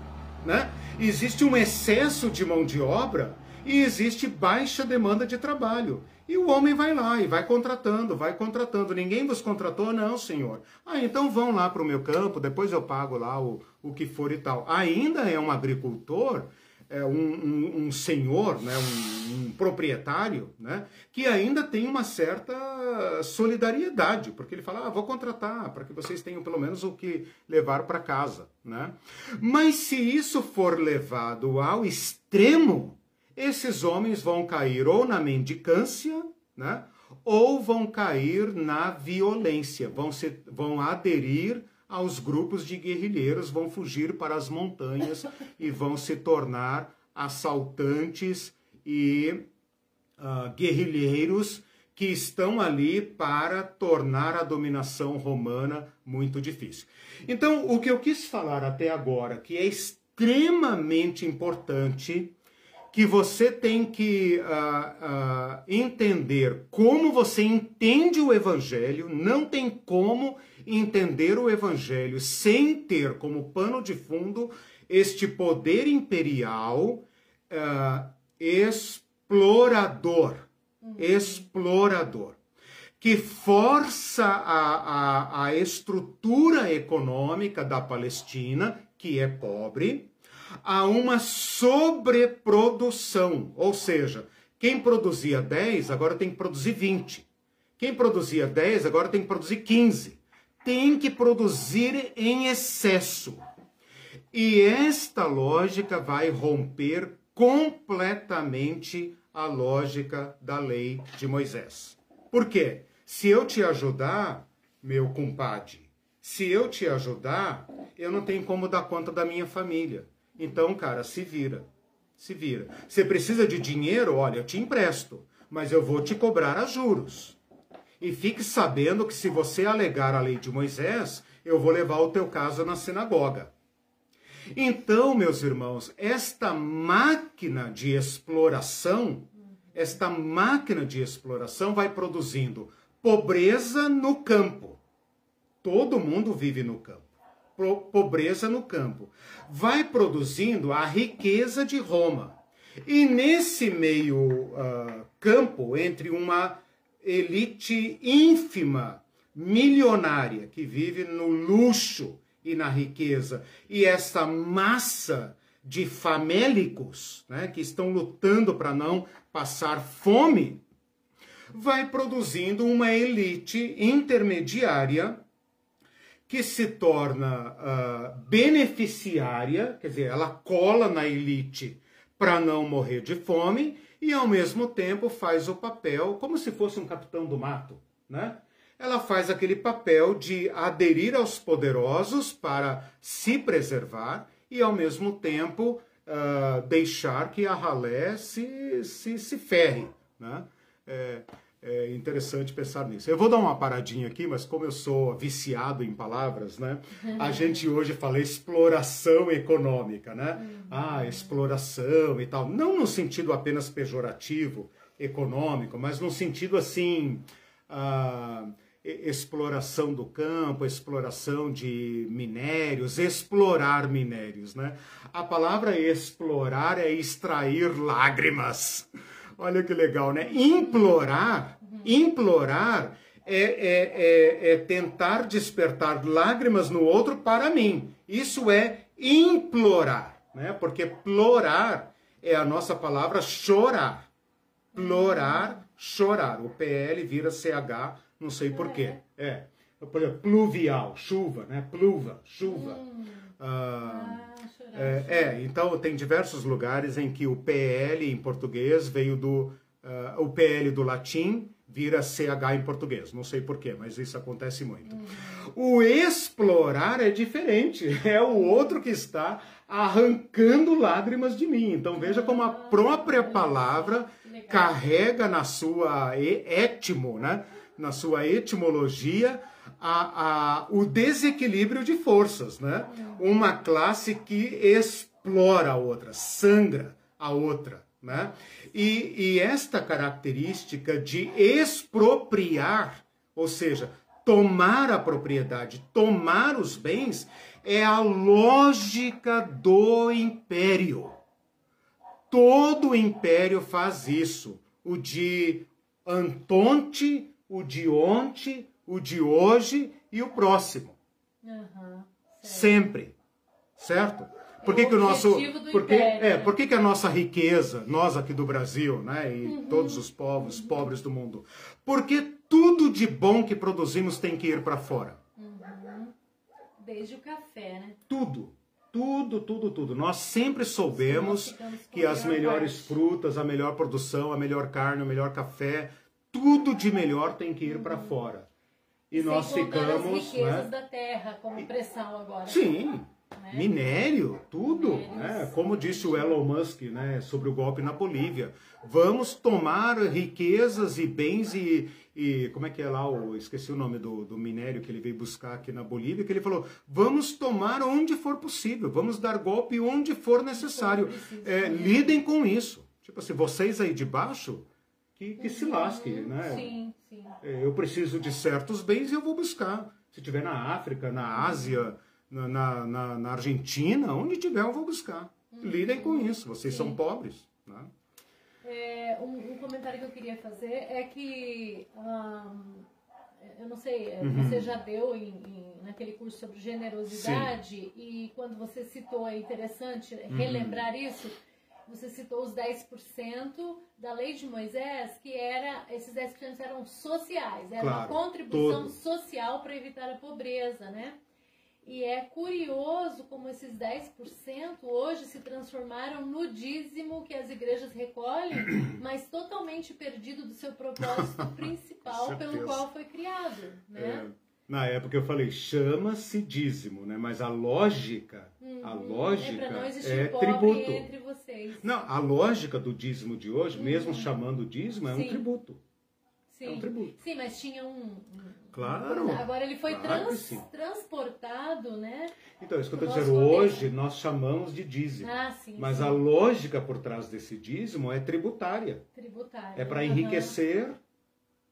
né? Existe um excesso de mão de obra e existe baixa demanda de trabalho. E o homem vai lá e vai contratando, vai contratando. Ninguém vos contratou? Não, senhor. Ah, então vão lá para o meu campo, depois eu pago lá o, o que for e tal. Ainda é um agricultor é, um, um, um, senhor, né, um, um, proprietário, né, que ainda tem uma certa solidariedade, porque ele fala, ah, vou contratar para que vocês tenham pelo menos o que levar para casa. Né? Mas se isso for levado ao extremo, esses homens vão cair ou na mendicância, né, ou vão cair na violência, vão, se, vão aderir aos grupos de guerrilheiros, vão fugir para as montanhas *laughs* e vão se tornar assaltantes e uh, guerrilheiros que estão ali para tornar a dominação romana muito difícil. Então, o que eu quis falar até agora, que é extremamente importante, que você tem que uh, uh, entender como você entende o evangelho, não tem como entender o evangelho sem ter como pano de fundo este poder imperial uh, explorador, uhum. explorador, que força a, a, a estrutura econômica da Palestina, que é pobre, a uma sobreprodução, ou seja, quem produzia 10 agora tem que produzir 20. Quem produzia 10 agora tem que produzir 15 tem que produzir em excesso. E esta lógica vai romper completamente a lógica da lei de Moisés. Por quê? Se eu te ajudar, meu compadre, se eu te ajudar, eu não tenho como dar conta da minha família. Então, cara, se vira. Se vira. Você precisa de dinheiro? Olha, eu te empresto, mas eu vou te cobrar a juros. E fique sabendo que se você alegar a lei de Moisés, eu vou levar o teu caso na sinagoga. Então, meus irmãos, esta máquina de exploração, esta máquina de exploração vai produzindo pobreza no campo. Todo mundo vive no campo. Pobreza no campo. Vai produzindo a riqueza de Roma. E nesse meio uh, campo, entre uma elite ínfima, milionária, que vive no luxo e na riqueza, e essa massa de famélicos, né, que estão lutando para não passar fome, vai produzindo uma elite intermediária que se torna uh, beneficiária, quer dizer, ela cola na elite para não morrer de fome e ao mesmo tempo faz o papel como se fosse um capitão do mato, né? Ela faz aquele papel de aderir aos poderosos para se preservar e ao mesmo tempo uh, deixar que a ralé se, se, se ferre, né? É, é interessante pensar nisso. Eu vou dar uma paradinha aqui, mas como eu sou viciado em palavras, né? A *laughs* gente hoje fala exploração econômica, né? Uhum. Ah, exploração e tal. Não no sentido apenas pejorativo, econômico, mas no sentido assim. Ah, exploração do campo, exploração de minérios, explorar minérios, né? A palavra explorar é extrair lágrimas. Olha que legal, né? Implorar, implorar é, é, é, é, tentar despertar lágrimas no outro para mim. Isso é implorar, né? Porque plorar é a nossa palavra chorar. Plorar, chorar. O PL vira CH, não sei porquê. É. Por exemplo, pluvial, chuva, né? Pluva, chuva. Hum. Ah, ah é, é, então tem diversos lugares em que o PL em português veio do. Uh, o PL do latim vira CH em português. Não sei porquê, mas isso acontece muito. Uhum. O explorar é diferente. *laughs* É o outro que está arrancando lágrimas de mim. Então veja como a própria palavra carrega na sua etimo, né? na sua etimologia, a, a, o desequilíbrio de forças, né? Uma classe que explora a outra, sangra a outra, né? E, e esta característica de expropriar, ou seja, tomar a propriedade, tomar os bens, é a lógica do império. Todo império faz isso. O de Antonte, o de ontem, o de hoje e o próximo. Uhum, Sempre. Certo? Por que, é que o nosso. Por que, é, né? por que, que a nossa riqueza, nós aqui do Brasil, né, e uhum. todos os povos uhum. pobres do mundo, porque tudo de bom que produzimos tem que ir para fora? Uhum. Desde o café, né? Tudo. Tudo, tudo, tudo. Nós sempre soubemos que as melhores parte. frutas, a melhor produção, a melhor carne, o melhor café, tudo de melhor tem que ir para uhum. fora. E Sem nós ficamos. As riquezas né? da terra como pressão agora. Sim. Né? Minério, tudo. Né? Como disse o Elon Musk né, sobre o golpe na Bolívia. Vamos tomar riquezas e bens e, e como é que é lá, o, esqueci o nome do, do minério que ele veio buscar aqui na Bolívia, que ele falou, vamos tomar onde for possível, vamos dar golpe onde for necessário. É, lidem com isso. Tipo assim, vocês aí de baixo, que, que se lasque, uhum. né? Sim, sim. É, eu preciso de certos bens e eu vou buscar. Se tiver na África, na Ásia, na, na, na Argentina, onde tiver eu vou buscar. Uhum. Lidem com isso, vocês sim. são pobres. Né? É, um, um, comentário que eu queria fazer é que, eu não sei, é, uhum. você já deu em, em, naquele curso sobre generosidade sim. e quando você citou, é interessante relembrar uhum. isso, você citou os 10% da lei de Moisés, que era, esses 10% eram sociais, era claro, uma contribuição todo. social para evitar a pobreza, né? E é curioso como esses 10% hoje se transformaram no dízimo que as igrejas recolhem, *coughs* mas totalmente perdido do seu propósito *laughs* principal pelo qual foi criado, né? É. Na época eu falei, chama-se dízimo, né? Mas a lógica, hum. A lógica é, é tributo. Não, a lógica do dízimo de hoje, uhum. mesmo chamando dízimo, é Sim. um tributo. Sim. É um tributo. Sim, mas tinha um. Claro. Agora ele foi claro trans, transportado, né? Então, isso que eu estou dizendo, hoje nós chamamos de dízimo. Ah, sim. Mas sim. a lógica por trás desse dízimo é tributária. Tributária. É para enriquecer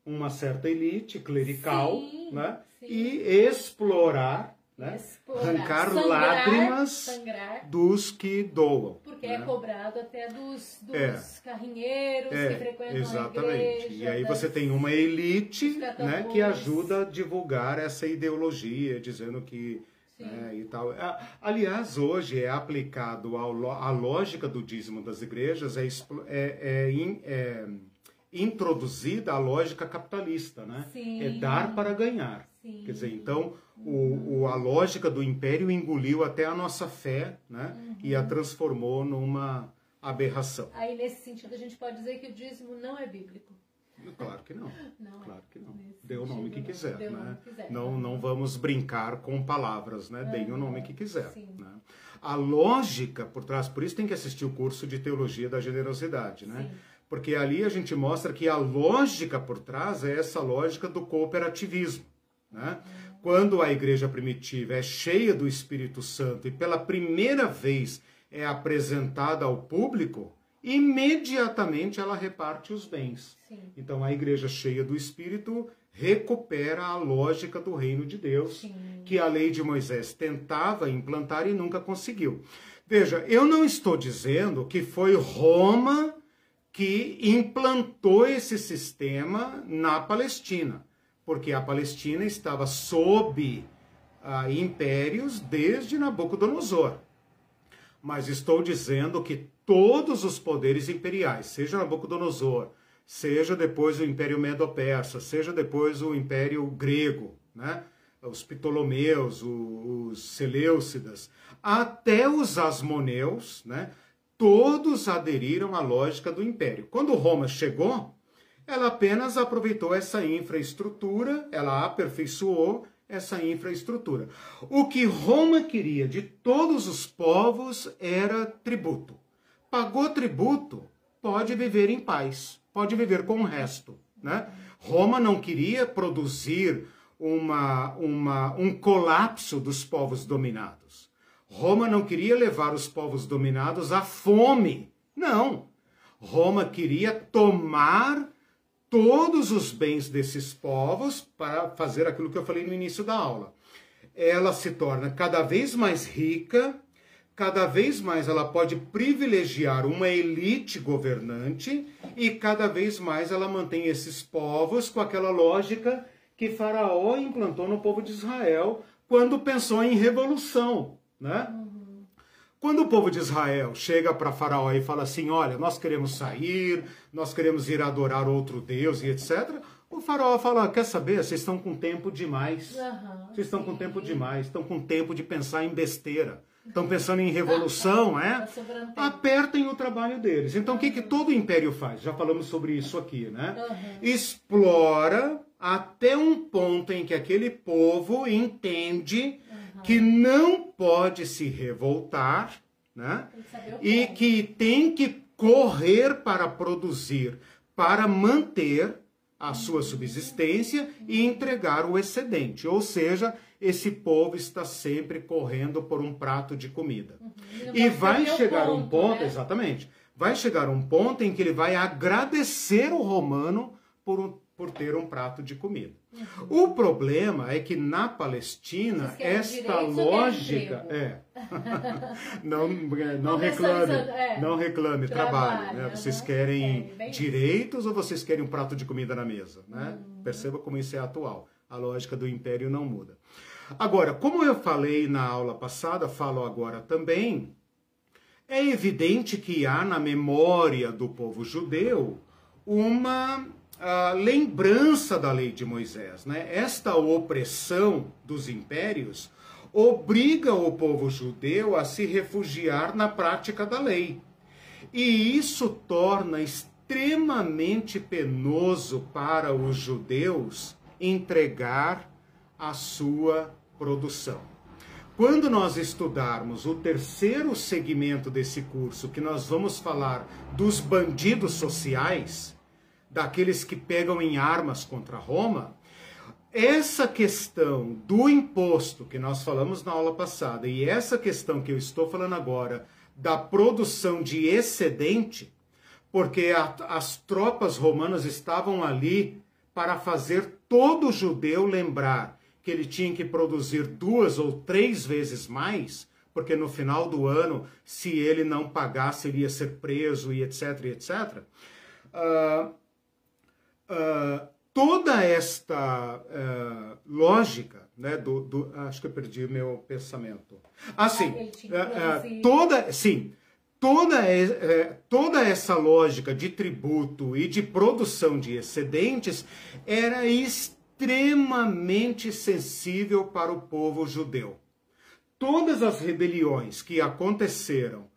uhum. uma certa elite clerical sim, né? E explorar né? Arrancar sangrar, lágrimas sangrar, dos que doam. Porque né? é cobrado até dos, dos é. carrinheiros é, que frequentam exatamente. a igreja. E aí você tem uma elite né, que ajuda a divulgar essa ideologia, dizendo que né, e tal. Aliás, hoje é aplicado a, a lógica do dízimo das igrejas, é, é, é, é introduzida a lógica capitalista, né? Sim. É dar para ganhar. Sim. Quer dizer, então o, o, a lógica do império engoliu até a nossa fé, né? Uhum. E a transformou numa aberração. Aí nesse sentido a gente pode dizer que o dízimo não é bíblico. Claro que não. não claro que não. Dê o nome que quiser, né? Que quiser. Não, não vamos brincar com palavras, né? Deem o nome que quiser. Né? A lógica por trás, por isso tem que assistir o curso de teologia da generosidade, né? Sim. Porque ali a gente mostra que a lógica por trás é essa lógica do cooperativismo. Né? Quando a igreja primitiva é cheia do Espírito Santo e pela primeira vez é apresentada ao público, imediatamente ela reparte os bens. Sim. Então a igreja cheia do Espírito recupera a lógica do reino de Deus, Sim. que a lei de Moisés tentava implantar e nunca conseguiu. Veja, eu não estou dizendo que foi Roma que implantou esse sistema na Palestina porque a Palestina estava sob ah, impérios desde Nabucodonosor. Mas estou dizendo que todos os poderes imperiais, seja Nabucodonosor, seja depois o Império Medo-Persa, seja depois o Império Grego, né? os Ptolomeus, os Seleucidas, até os Asmoneus, né? todos aderiram à lógica do império. Quando Roma chegou, ela apenas aproveitou essa infraestrutura, ela aperfeiçoou essa infraestrutura. O que Roma queria de todos os povos era tributo. Pagou tributo, pode viver em paz, pode viver com o resto. Né? Roma não queria produzir uma, uma, um colapso dos povos dominados. Roma não queria levar os povos dominados à fome. Não. Roma queria tomar todos os bens desses povos para fazer aquilo que eu falei no início da aula. Ela se torna cada vez mais rica, cada vez mais ela pode privilegiar uma elite governante e cada vez mais ela mantém esses povos com aquela lógica que Faraó implantou no povo de Israel quando pensou em revolução, né? Quando o povo de Israel chega para Faraó e fala assim: olha, nós queremos sair, nós queremos ir adorar outro Deus e etc., o Faraó fala: quer saber? Vocês estão com tempo demais. Uhum, Vocês estão sim. com tempo demais, estão com tempo de pensar em besteira. Estão pensando em revolução, *laughs* é? Apertem o trabalho deles. Então, o que, que todo império faz? Já falamos sobre isso aqui, né? Uhum. Explora até um ponto em que aquele povo entende que não pode se revoltar, né? E que tem que correr para produzir, para manter a sua subsistência e entregar o excedente. Ou seja, esse povo está sempre correndo por um prato de comida. Uhum. E vai chegar um ponto, né? exatamente, vai chegar um ponto em que ele vai agradecer o romano por um por ter um prato de comida. Uhum. O problema é que na Palestina esta lógica é *laughs* não não reclame é. não reclame trabalho, né? Vocês querem É, direitos ou vocês querem um prato de comida na mesa, né? Uhum. Perceba como isso é atual. A lógica do império não muda. Agora, como eu falei na aula passada, falo agora também, é evidente que há na memória do povo judeu uma a lembrança da lei de Moisés. Né? Esta opressão dos impérios obriga o povo judeu a se refugiar na prática da lei. E isso torna extremamente penoso para os judeus entregar a sua produção. quando nós estudarmos o terceiro segmento desse curso, que nós vamos falar dos bandidos sociais, daqueles que pegam em armas contra Roma, essa questão do imposto que nós falamos na aula passada e essa questão que eu estou falando agora da produção de excedente, porque a, as tropas romanas estavam ali para fazer todo judeu lembrar que ele tinha que produzir duas ou três vezes mais, porque no final do ano, se ele não pagasse, ele ia ser preso e etc, etc. Uh, uh, toda esta uh, lógica, né, do, do, acho que eu perdi meu pensamento. Assim, uh, toda, sim, toda, uh, toda essa lógica de tributo e de produção de excedentes era extremamente sensível para o povo judeu. Todas as rebeliões que aconteceram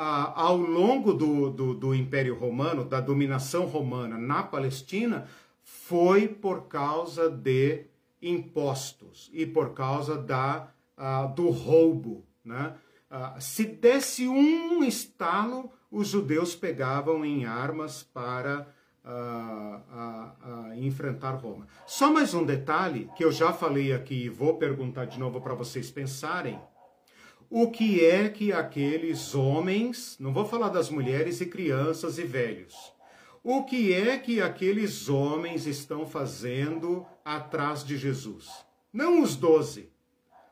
ao longo do, do, do Império Romano, da dominação romana na Palestina, foi por causa de impostos e por causa da, do roubo. Né? Se desse um estalo, os judeus pegavam em armas para enfrentar Roma. Só mais um detalhe que eu já falei aqui e vou perguntar de novo para vocês pensarem. O que é que aqueles homens, não vou falar das mulheres e crianças e velhos, o que é que aqueles homens estão fazendo atrás de Jesus? Não os doze.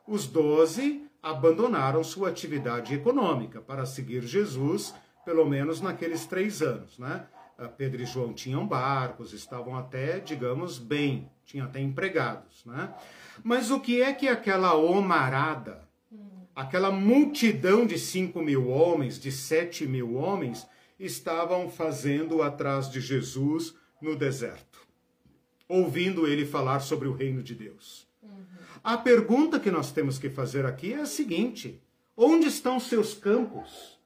Os doze abandonaram sua atividade econômica para seguir Jesus, pelo menos naqueles três anos, né? Pedro e João tinham barcos, estavam até, digamos, bem, tinham até empregados, né? Mas o que é que aquela omarada, aquela multidão de 5 mil homens, de 7 mil homens, estavam fazendo atrás de Jesus no deserto, ouvindo ele falar sobre o reino de Deus? Uhum. A pergunta que nós temos que fazer aqui é a seguinte: onde estão seus campos?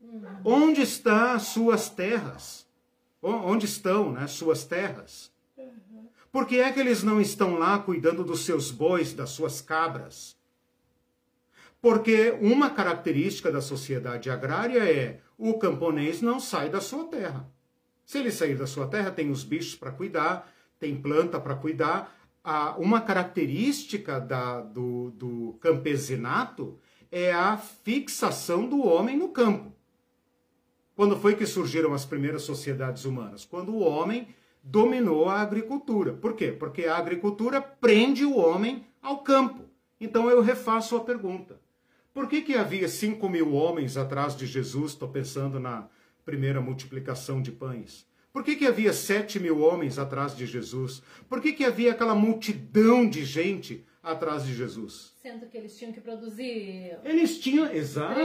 Uhum. Onde estão suas terras? Onde estão né, suas terras? Por que é que eles não estão lá cuidando dos seus bois, das suas cabras? Porque uma característica da sociedade agrária é o camponês não sai da sua terra. Se ele sair da sua terra, tem os bichos para cuidar, tem planta para cuidar. Uma característica da, do, do campesinato é a fixação do homem no campo. Quando foi que surgiram as primeiras sociedades humanas? Quando o homem dominou a agricultura. Por quê? Porque a agricultura prende o homem ao campo. Então eu refaço a pergunta. Por que, que havia 5 mil homens atrás de Jesus? Estou pensando na primeira multiplicação de pães. Por que, que havia 7 mil homens atrás de Jesus? Por que, que havia aquela multidão de gente atrás de Jesus. Sendo que eles tinham que produzir. Eles tinham, exato.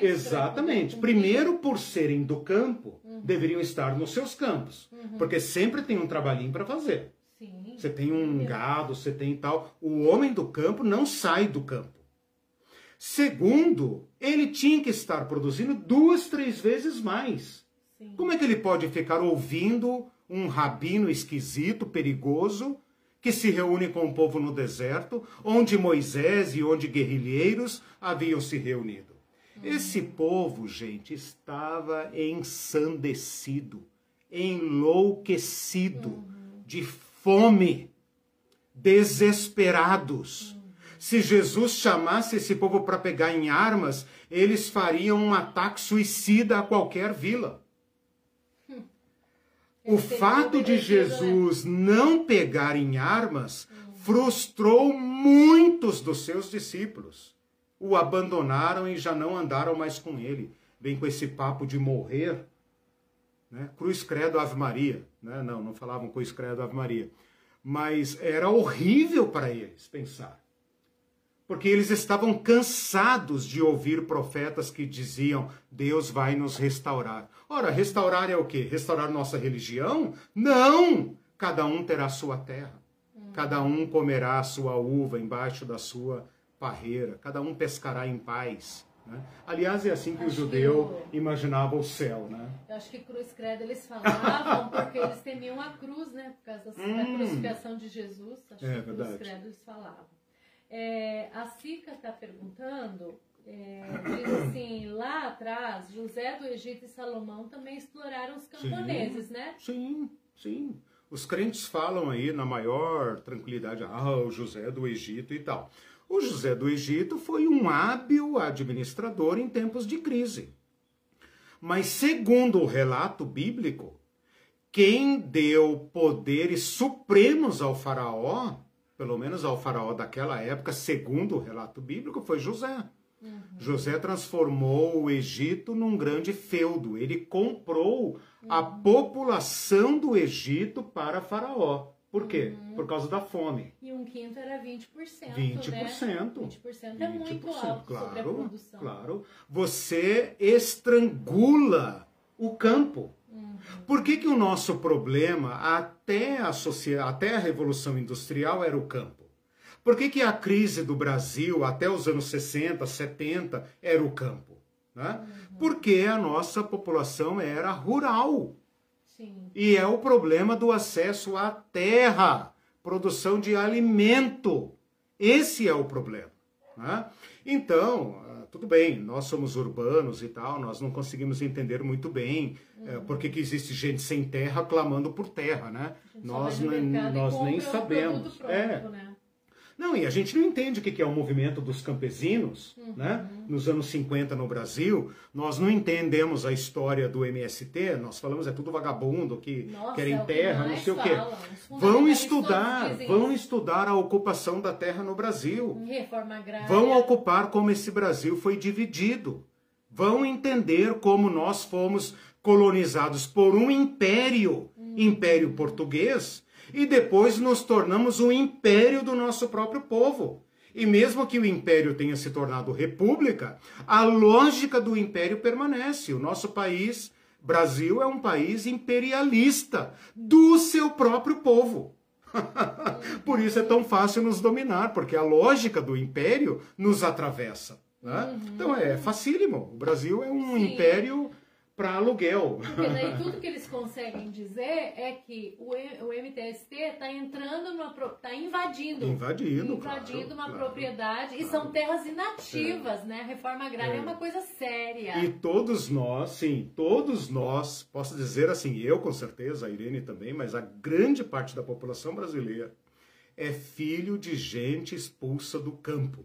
Exatamente. Primeiro, por serem do campo, uhum. deveriam estar nos seus campos. Uhum. Porque sempre tem um trabalhinho para fazer. Sim. Você tem um gado, você tem tal. O homem do campo não sai do campo. Segundo, ele tinha que estar produzindo duas, três vezes mais. Sim. Como é que ele pode ficar ouvindo um rabino esquisito, perigoso, que se reúne com o povo no deserto, onde Moisés e onde guerrilheiros haviam se reunido. Esse povo, gente, estava ensandecido, enlouquecido, de fome, desesperados. Se Jesus chamasse esse povo para pegar em armas, eles fariam um ataque suicida a qualquer vila. O fato de né? Jesus não pegar em armas frustrou muitos dos seus discípulos. O abandonaram e já não andaram mais com ele. Vem com esse papo de morrer. Né? Cruz Credo Ave Maria. Né? Não, não falavam Cruz Credo Ave Maria. Mas era horrível para eles pensar porque eles estavam cansados de ouvir profetas que diziam: Deus vai nos restaurar. Ora, restaurar é o quê? Restaurar nossa religião? Não! Cada um terá sua terra. Cada um comerá a sua uva embaixo da sua parreira. Cada um pescará em paz. Né? Aliás, é assim que acho o judeu que imaginava o céu. Né? Eu acho que cruz credo eles falavam porque eles temiam a cruz, né? Por causa da, hum. da crucificação de Jesus. Acho é, que verdade. cruz credo eles falavam. É, a Sica está perguntando, é, diz assim, lá atrás, José do Egito e Salomão também exploraram os camponeses, sim, né? Sim, sim. Os crentes falam aí na maior tranquilidade, ah, o José do Egito e tal. O José do Egito foi um hábil administrador em tempos de crise. Mas, segundo o relato bíblico, quem deu poderes supremos ao Faraó, pelo menos ao Faraó daquela época, segundo o relato bíblico, foi José. Uhum. José transformou o Egito num grande feudo. Ele comprou uhum. a população do Egito para Faraó. Por quê? Uhum. Por causa da fome. E um quinto era 20%. 20%. Né? 20% é 20%, muito alto claro. Claro. Você estrangula o campo. Uhum. Por que, que o nosso problema, até a, até a Revolução Industrial, era o campo? Por que, que a crise do Brasil, até os anos 60, 70, era o campo? Né? Uhum. Porque a nossa população era rural. Sim. E é o problema do acesso à terra, produção de alimento. Esse é o problema. Né? Então, tudo bem, nós somos urbanos e tal, nós não conseguimos entender muito bem uhum. é, por que, que existe gente sem terra clamando por terra, né? Nós, nós nem sabemos. Pronto, é. Né? Não, e a gente não entende o que é o movimento dos campesinos, uhum. né? Nos anos 50 no Brasil, nós não entendemos a história do MST, nós falamos é tudo vagabundo que Nossa, querem é terra, não sei o quê. Vão estudar, vão estudar a ocupação da terra no Brasil. Reforma agrária. Vão ocupar como esse Brasil foi dividido. Vão entender como nós fomos colonizados por um império, uhum. império português, e depois nos tornamos o império do nosso próprio povo. E mesmo que o império tenha se tornado república, a lógica do império permanece. O nosso país, Brasil, é um país imperialista do seu próprio povo. *laughs* Por isso é tão fácil nos dominar, porque a lógica do império nos atravessa. Né? Uhum. Então é facílimo. O Brasil é um Sim. império para aluguel. Porque daí *laughs* tudo que eles conseguem dizer é que o, o MTST está entrando, está invadindo. Invadindo. Invadindo claro, uma claro, propriedade claro. e são terras inativas, é. né? A reforma agrária é. é. uma coisa séria. E todos nós, sim, todos nós, posso dizer assim, eu com certeza, a Irene também, mas a grande parte da população brasileira é filho de gente expulsa do campo.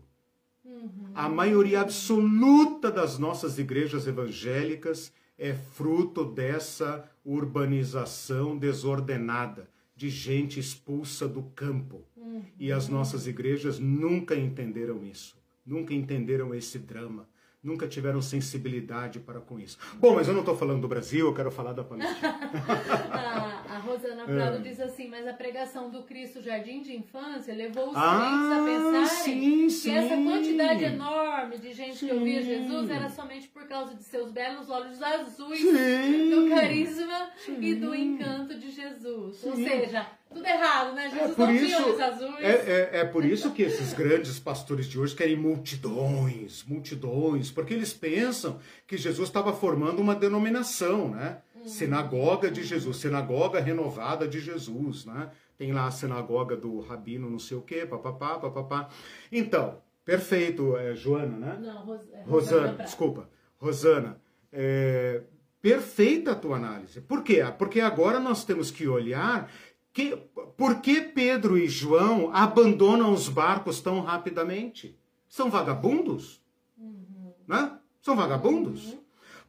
Uhum. A maioria absoluta das nossas igrejas evangélicas é fruto dessa urbanização desordenada, de gente expulsa do campo. Uhum. E as nossas igrejas nunca entenderam isso, nunca entenderam esse drama nunca tiveram sensibilidade para com isso. Bom, mas eu não estou falando do Brasil, eu quero falar da Palestina. *laughs* a, a Rosana Prado é. diz assim, mas a pregação do Cristo Jardim de Infância levou os ah, a pensarem sim, que essa quantidade enorme de gente sim. que ouvia Jesus era somente por causa de seus belos olhos azuis, sim. do carisma e do encanto de Jesus. Ou seja, tudo errado, né? Jesus é por não isso, olhos azuis. É, é, é, por isso que esses grandes pastores de hoje querem multidões, multidões, porque eles pensam que Jesus estava formando uma denominação, né? Hum. Sinagoga de Jesus, sinagoga renovada de Jesus, né? Tem lá a sinagoga do rabino não sei o quê, papapá, papapá. Então, perfeito, é, Joana, né? Não, Ros é, Rosana, Rosana desculpa. Rosana, é, perfeita a tua análise. Por quê? Porque agora nós temos que olhar que, por que Pedro e João abandonam os barcos tão rapidamente? São vagabundos? Uhum. Né? São vagabundos? Uhum.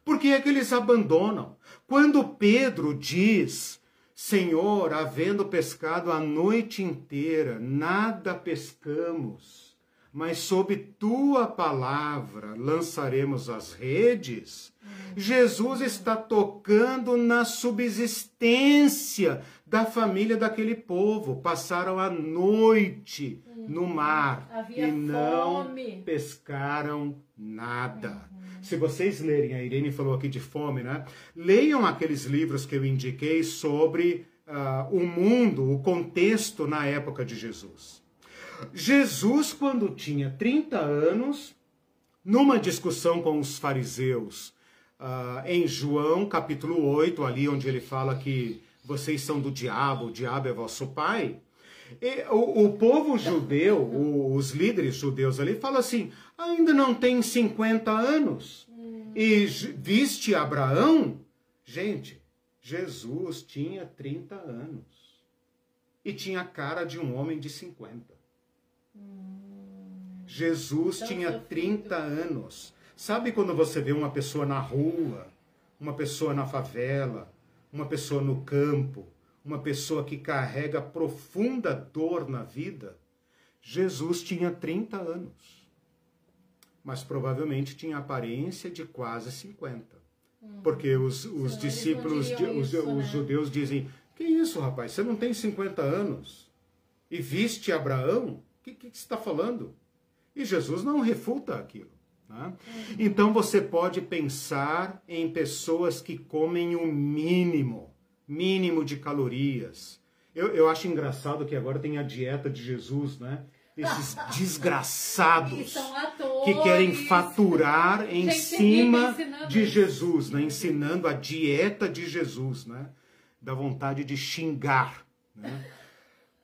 Por que é que eles abandonam? Quando Pedro diz, Senhor, havendo pescado a noite inteira, nada pescamos, mas sob tua palavra lançaremos as redes. Uhum. Jesus está tocando na subsistência da família daquele povo. Passaram a noite no mar Havia e não fome. pescaram nada. Uhum. Se vocês lerem, a Irene falou aqui de fome, né? Leiam aqueles livros que eu indiquei sobre uh, o mundo, o contexto na época de Jesus. Jesus, quando tinha 30 anos, numa discussão com os fariseus, uh, em João capítulo 8, ali onde ele fala que vocês são do diabo, o diabo é vosso pai. E o, o povo judeu, o, os líderes judeus ali, falam assim: ainda não tem 50 anos. E viste Abraão? Gente, Jesus tinha 30 anos. E tinha a cara de um homem de 50. Hum. Jesus então, tinha 30 anos. Sabe quando você vê uma pessoa na rua, uma pessoa na favela, uma pessoa no campo, uma pessoa que carrega profunda dor na vida? Jesus tinha 30 anos. Mas provavelmente tinha aparência de quase 50. Hum. Porque os, os discípulos, os, isso, os, né? judeus dizem: Que isso, rapaz? Você não tem 50 anos? E viste Abraão? O que, que você está falando? E Jesus não refuta aquilo. Né? Então você pode pensar em pessoas que comem o mínimo, mínimo de calorias. Eu, eu acho engraçado que agora tem a dieta de Jesus, né? Esses *laughs* desgraçados que querem faturar *laughs* em cima de Jesus, né? ensinando a dieta de Jesus, né? Da vontade de xingar, né?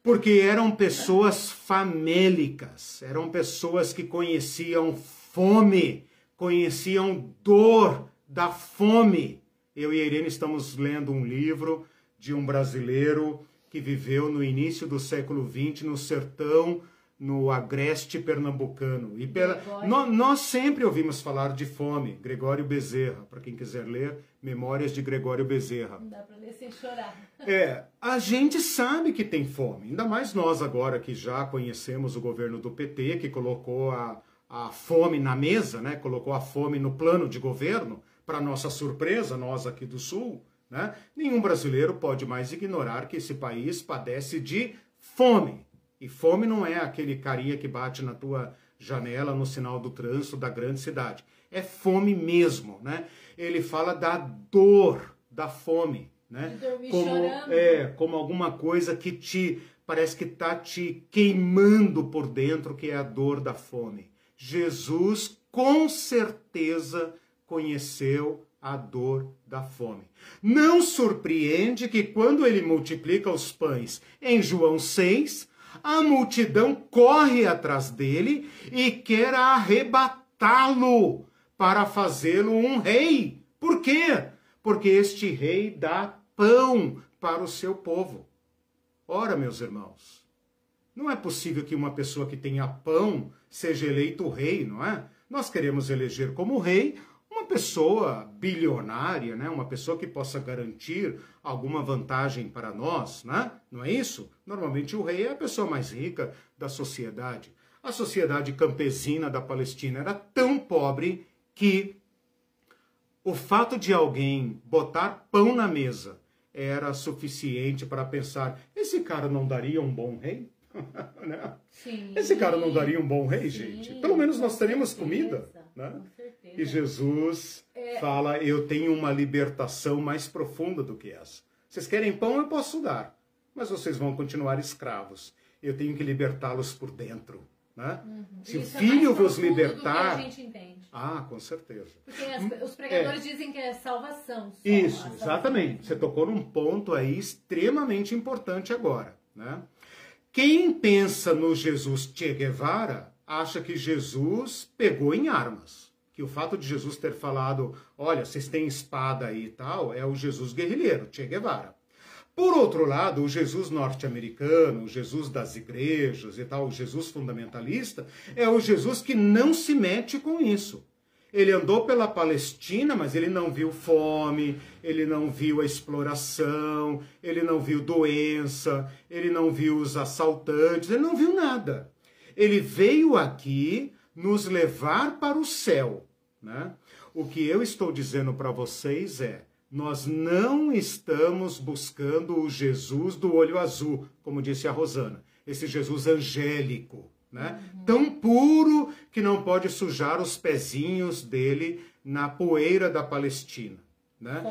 Porque eram pessoas famélicas, eram pessoas que conheciam fome, conheciam dor da fome. Eu e a Irene estamos lendo um livro de um brasileiro que viveu no início do século XX no sertão, no agreste pernambucano. E pela... nós, nós, sempre ouvimos falar de fome, Gregório Bezerra, para quem quiser ler, Memórias de Gregório Bezerra. Não dá para ler sem chorar. *laughs* É, a gente sabe que tem fome, ainda mais nós agora que já conhecemos o governo do PT, que colocou a, a fome na mesa, né? colocou a fome no plano de governo, para nossa surpresa, nós aqui do Sul, né? nenhum brasileiro pode mais ignorar que esse país padece de fome. E fome não é aquele carinha que bate na tua janela no sinal do trânsito da grande cidade. É fome mesmo, né? Ele fala da dor da fome, né? Como, é, como alguma coisa que te parece que está te queimando por dentro, que é a dor da fome. Jesus com certeza conheceu a dor da fome. Não surpreende que quando ele multiplica os pães em João 6, a multidão corre atrás dele e quer arrebatá-lo para fazê-lo um rei. Por quê? Porque este rei dá pão para o seu povo. Ora, meus irmãos, não é possível que uma pessoa que tenha pão seja eleito rei, não é? Nós queremos eleger como rei uma pessoa bilionária, né? uma pessoa que possa garantir alguma vantagem para nós, né? não é isso? Normalmente o rei é a pessoa mais rica da sociedade. A sociedade campesina da Palestina era tão pobre que o fato de alguém botar pão na mesa era suficiente para pensar: esse cara não daria um bom rei? *laughs* né? Esse cara não daria um bom rei, Sim, gente? Pelo menos nós teríamos comida. Né? E Jesus é... fala: Eu tenho uma libertação mais profunda do que essa. Vocês querem pão? Eu posso dar. Mas vocês vão continuar escravos. Eu tenho que libertá-los por dentro. Né? Uhum. Se Isso o é filho é vos libertar. Ah, com certeza. Porque as, os pregadores é. dizem que é salvação. Só, Isso, salvação. exatamente. Você tocou num ponto aí extremamente importante agora. Né? Quem pensa no Jesus Che Guevara acha que Jesus pegou em armas. Que o fato de Jesus ter falado, olha, vocês têm espada aí e tal, é o Jesus guerrilheiro, Che Guevara. Por outro lado, o Jesus norte-americano, o Jesus das igrejas e tal, o Jesus fundamentalista, é o Jesus que não se mete com isso. Ele andou pela Palestina, mas ele não viu fome, ele não viu a exploração, ele não viu doença, ele não viu os assaltantes, ele não viu nada. Ele veio aqui nos levar para o céu. Né? O que eu estou dizendo para vocês é: nós não estamos buscando o Jesus do olho azul, como disse a Rosana, esse Jesus angélico, né? Uhum. Tão puro que não pode sujar os pezinhos dele na poeira da Palestina. Né?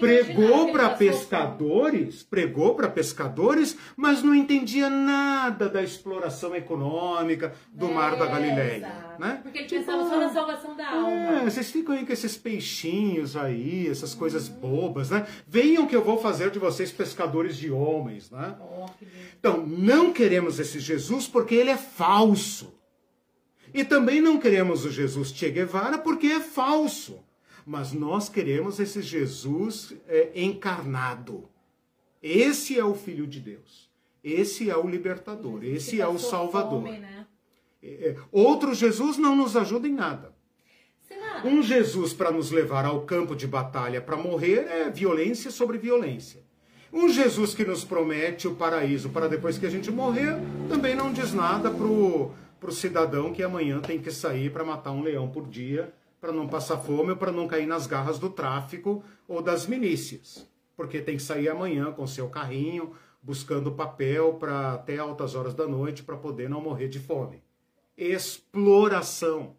Pregou para pescadores, pregou para pescadores, mas não entendia nada da exploração econômica do é, Mar da Galileia. Né? Porque ele pensava tipo, só na salvação da alma. É, vocês ficam aí com esses peixinhos aí, essas coisas bobas, né? Venham que eu vou fazer de vocês pescadores de homens, né? Oh, então, não queremos esse Jesus porque ele é falso. E também não queremos o Jesus Che Guevara porque é falso mas nós queremos esse Jesus é, encarnado. Esse é o Filho de Deus. Esse é o libertador. Esse é o Salvador. Fome, né? É, é, outro Jesus não nos ajuda em nada. Um Jesus para nos levar ao campo de batalha para morrer é violência sobre violência. Um Jesus que nos promete o paraíso para depois que a gente morrer também não diz nada para o cidadão que amanhã tem que sair para matar um leão por dia para não passar fome ou para não cair nas garras do tráfico ou das milícias. Porque tem que sair amanhã com seu carrinho, buscando papel para até altas horas da noite para poder não morrer de fome. Exploração,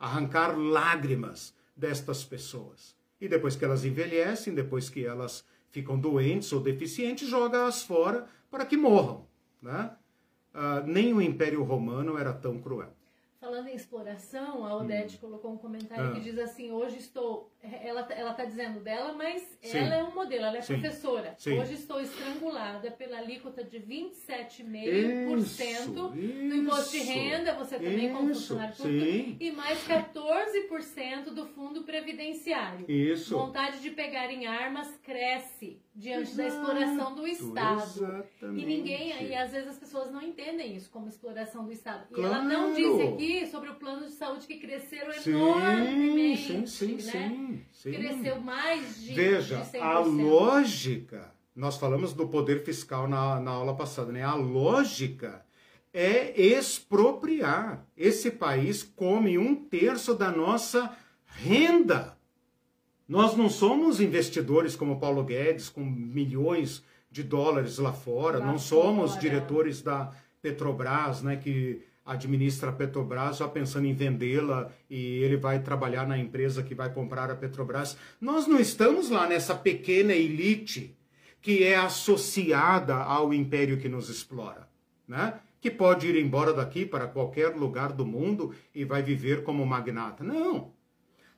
arrancar lágrimas destas pessoas. E depois que elas envelhecem, depois que elas ficam doentes ou deficientes, joga-as fora para que morram. Né? Uh, nem o Império Romano era tão cruel. Falando em exploração, a Odete hum. colocou um comentário ah. que diz assim: hoje estou. Ela, ela tá dizendo dela, mas Sim. ela é um modelo, ela é Sim. professora. Sim. Hoje estou estrangulada pela alíquota de 27,5% do imposto de renda, você também isso. como funcionário público, e mais 14% do fundo previdenciário. Isso. Vontade de pegar em armas cresce diante Exato. da exploração do Estado. Exatamente. E ninguém, e às vezes as pessoas não entendem isso como exploração do Estado. E claro. ela não disse aqui sobre o plano de saúde que cresceram sim, enormemente. Sim, sim, né? sim, sim. Cresceu mais de Veja, de a lógica, nós falamos do poder fiscal na, na aula passada, né? A lógica é expropriar. Esse país come um terço da nossa renda. Nós não somos investidores como Paulo Guedes, com milhões de dólares lá fora, lá não somos fora. diretores da Petrobras, né, que administra a Petrobras já pensando em vendê-la e ele vai trabalhar na empresa que vai comprar a Petrobras. Nós não estamos lá nessa pequena elite que é associada ao império que nos explora, né? Que pode ir embora daqui para qualquer lugar do mundo e vai viver como magnata. Não.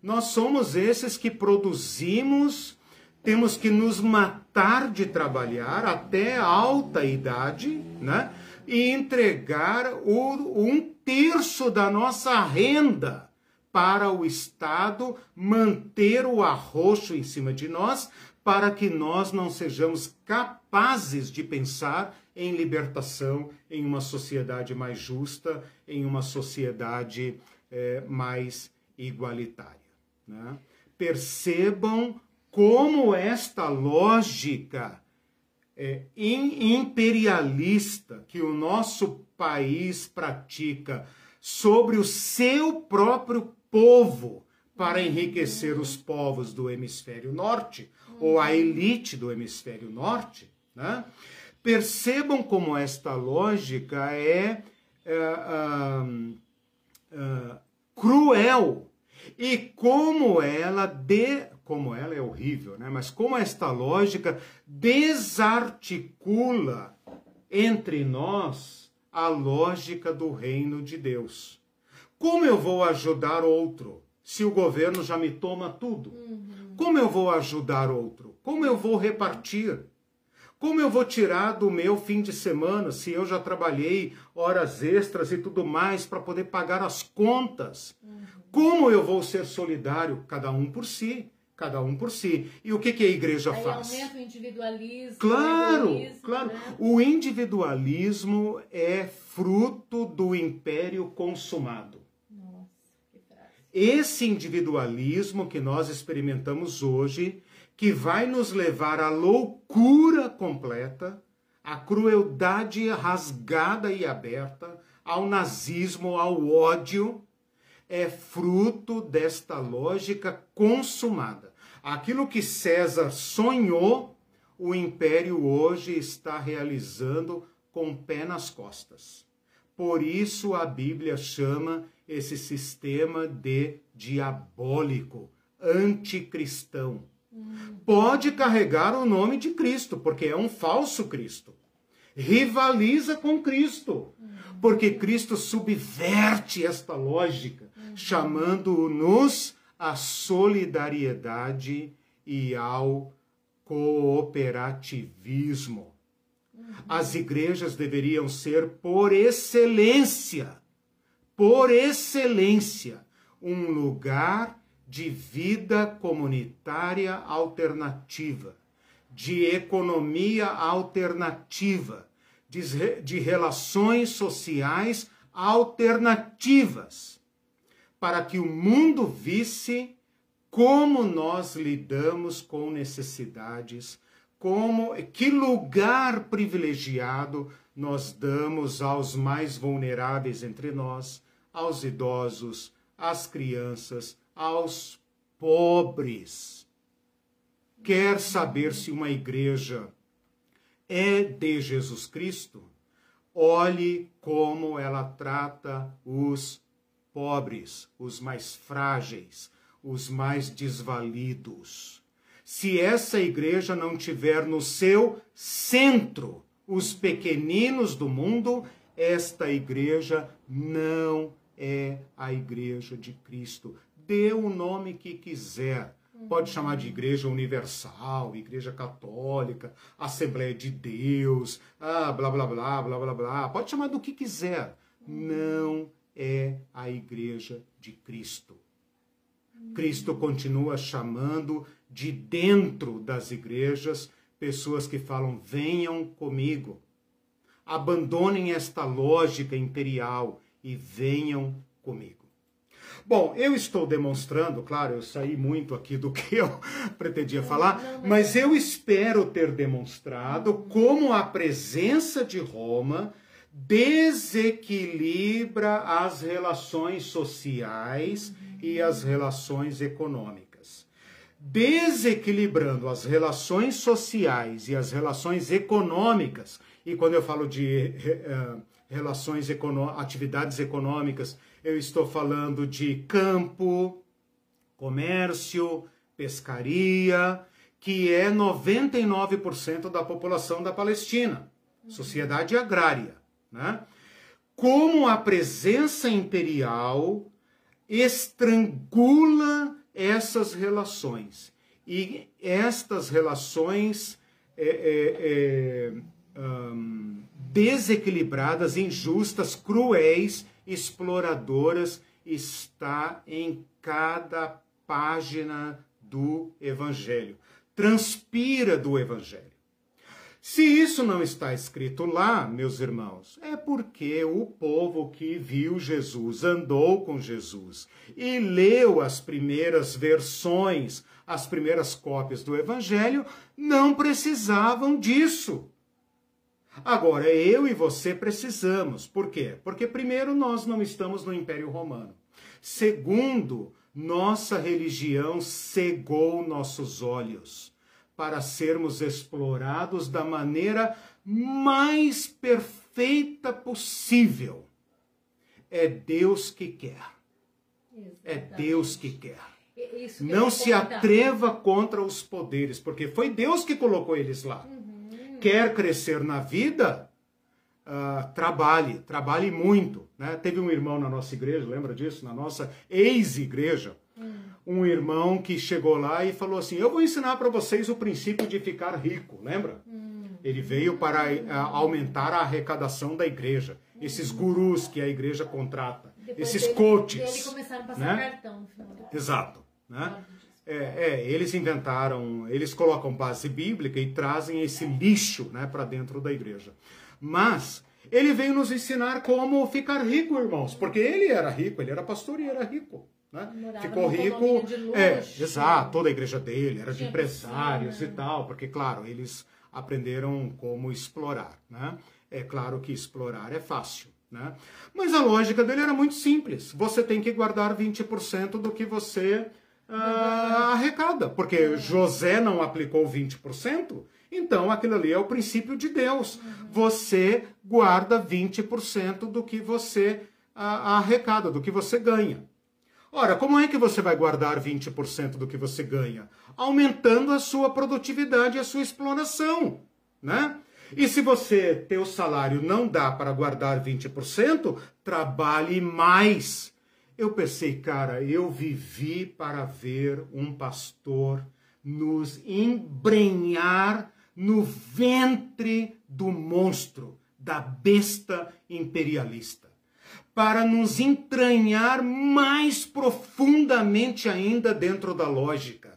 Nós somos esses que produzimos, temos que nos matar de trabalhar até alta idade, né? E entregar o, um terço da nossa renda para o Estado manter o arroxo em cima de nós, para que nós não sejamos capazes de pensar em libertação, em uma sociedade mais justa, em uma sociedade é, mais igualitária. Né? Percebam como esta lógica é, imperialista que o nosso país pratica sobre o seu próprio povo para enriquecer os povos do hemisfério norte ou a elite do hemisfério norte, né? percebam como esta lógica é, é uh, cruel e como ela de, como ela é horrível, né? Mas como esta lógica desarticula entre nós a lógica do reino de Deus. Como eu vou ajudar outro se o governo já me toma tudo? Uhum. Como eu vou ajudar outro? Como eu vou repartir? Como eu vou tirar do meu fim de semana se eu já trabalhei horas extras e tudo mais para poder pagar as contas? Uhum. Como eu vou ser solidário? Cada um por si. Cada um por si. E o que, que a igreja Aí faz? Aumenta o individualismo. Claro, o claro. Né? O individualismo é fruto do império consumado. Nossa, que Esse individualismo que nós experimentamos hoje, que vai nos levar à loucura completa, à crueldade rasgada e aberta, ao nazismo, ao ódio, é fruto desta lógica consumada. Aquilo que César sonhou, o império hoje está realizando com o pé nas costas. Por isso a Bíblia chama esse sistema de diabólico, anticristão. Pode carregar o nome de Cristo, porque é um falso Cristo. Rivaliza com Cristo, porque Cristo subverte esta lógica, chamando-nos à solidariedade e ao cooperativismo. As igrejas deveriam ser, por excelência, por excelência, um lugar de vida comunitária alternativa, de economia alternativa, de, de relações sociais alternativas, para que o mundo visse como nós lidamos com necessidades, como que lugar privilegiado nós damos aos mais vulneráveis entre nós, aos idosos, às crianças, aos pobres. Quer saber se uma igreja é de Jesus Cristo? Olhe como ela trata os pobres, os mais frágeis, os mais desvalidos. Se essa igreja não tiver no seu centro os pequeninos do mundo, esta igreja não é a igreja de Cristo. Dê o nome que quiser. Pode chamar de Igreja Universal, Igreja Católica, Assembleia de Deus, ah, blá blá blá blá blá blá. Pode chamar do que quiser. Não é a Igreja de Cristo. Cristo continua chamando de dentro das igrejas pessoas que falam: venham comigo. Abandonem esta lógica imperial e venham comigo. Bom, eu estou demonstrando, claro, eu saí muito aqui do que eu *laughs* pretendia falar, mas eu espero ter demonstrado como a presença de Roma desequilibra as relações sociais e as relações econômicas. Desequilibrando as relações sociais e as relações econômicas, e quando eu falo de uh, relações, econô atividades econômicas, eu estou falando de campo, comércio, pescaria, que é 99% da população da Palestina, sociedade agrária. Né? Como a presença imperial estrangula essas relações. E estas relações é, é, é, um, desequilibradas, injustas, cruéis, exploradoras, está em cada página do Evangelho. Transpira do Evangelho. Se isso não está escrito lá, meus irmãos, é porque o povo que viu Jesus, andou com Jesus e leu as primeiras versões, as primeiras cópias do Evangelho, não precisavam disso. Agora, eu e você precisamos. Por quê? Porque, primeiro, nós não estamos no Império Romano. Segundo, nossa religião cegou nossos olhos para sermos explorados da maneira mais perfeita possível. É Deus que quer. É Deus que quer. Que Não se atreva contra os poderes, porque foi Deus que colocou eles lá. Uhum. Quer crescer na vida? Uh, trabalhe, trabalhe muito. Né? Teve um irmão na nossa igreja, lembra disso? Na nossa ex-igreja, um irmão que chegou lá e falou assim: Eu vou ensinar para vocês o princípio de ficar rico, lembra? Hum. Ele veio para uh, aumentar a arrecadação da igreja. Esses gurus que a igreja contrata, Depois esses dele, coaches. Ele começaram a passar né? cartão. Exato. Né? É, é, eles inventaram, eles colocam base bíblica e trazem esse lixo né, para dentro da igreja. Mas ele veio nos ensinar como ficar rico, irmãos, porque ele era rico, ele era pastor e era rico. Né? Ficou rico. É, exato, toda a igreja dele era de empresários e tal, porque, claro, eles aprenderam como explorar. Né? É claro que explorar é fácil. Né? Mas a lógica dele era muito simples. Você tem que guardar 20% do que você uh, arrecada. Porque uhum. José não aplicou 20%, então aquilo ali é o princípio de Deus. Uhum. Você guarda 20% do que você uh, arrecada, do que você ganha. Ora, como é que você vai guardar 20% do que você ganha? Aumentando a sua produtividade e a sua exploração, né? E se você, teu salário não dá para guardar 20%, trabalhe mais. Eu pensei, cara, eu vivi para ver um pastor nos embrenhar no ventre do monstro, da besta imperialista, para nos entranhar mais profundamente ainda dentro da lógica.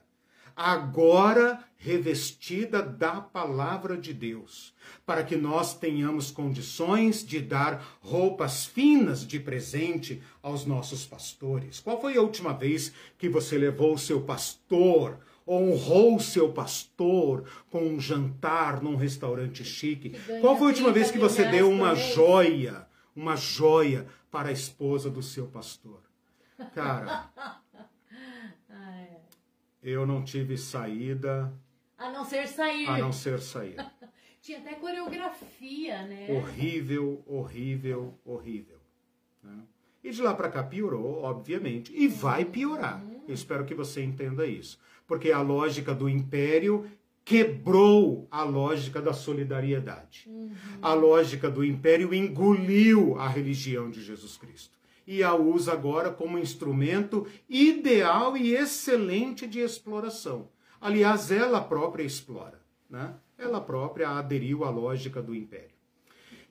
Agora revestida da palavra de Deus, para que nós tenhamos condições de dar roupas finas de presente aos nossos pastores. Qual foi a última vez que você levou o seu pastor, honrou o seu pastor com um jantar num restaurante chique? Qual foi a última vez que você deu uma joia, uma joia para a esposa do seu pastor? Cara, *laughs* eu não tive saída a não ser sair. A não ser sair. Tinha até coreografia, né? Horrível, horrível, horrível. Né? E de lá para cá piorou, obviamente. E vai piorar. Uhum. Eu espero que você entenda isso. Porque a lógica do império quebrou a lógica da solidariedade. Uhum. A lógica do império engoliu a religião de Jesus Cristo. E a usa agora como instrumento ideal e excelente de exploração. Aliás, ela própria explora, né? Ela própria aderiu à lógica do império.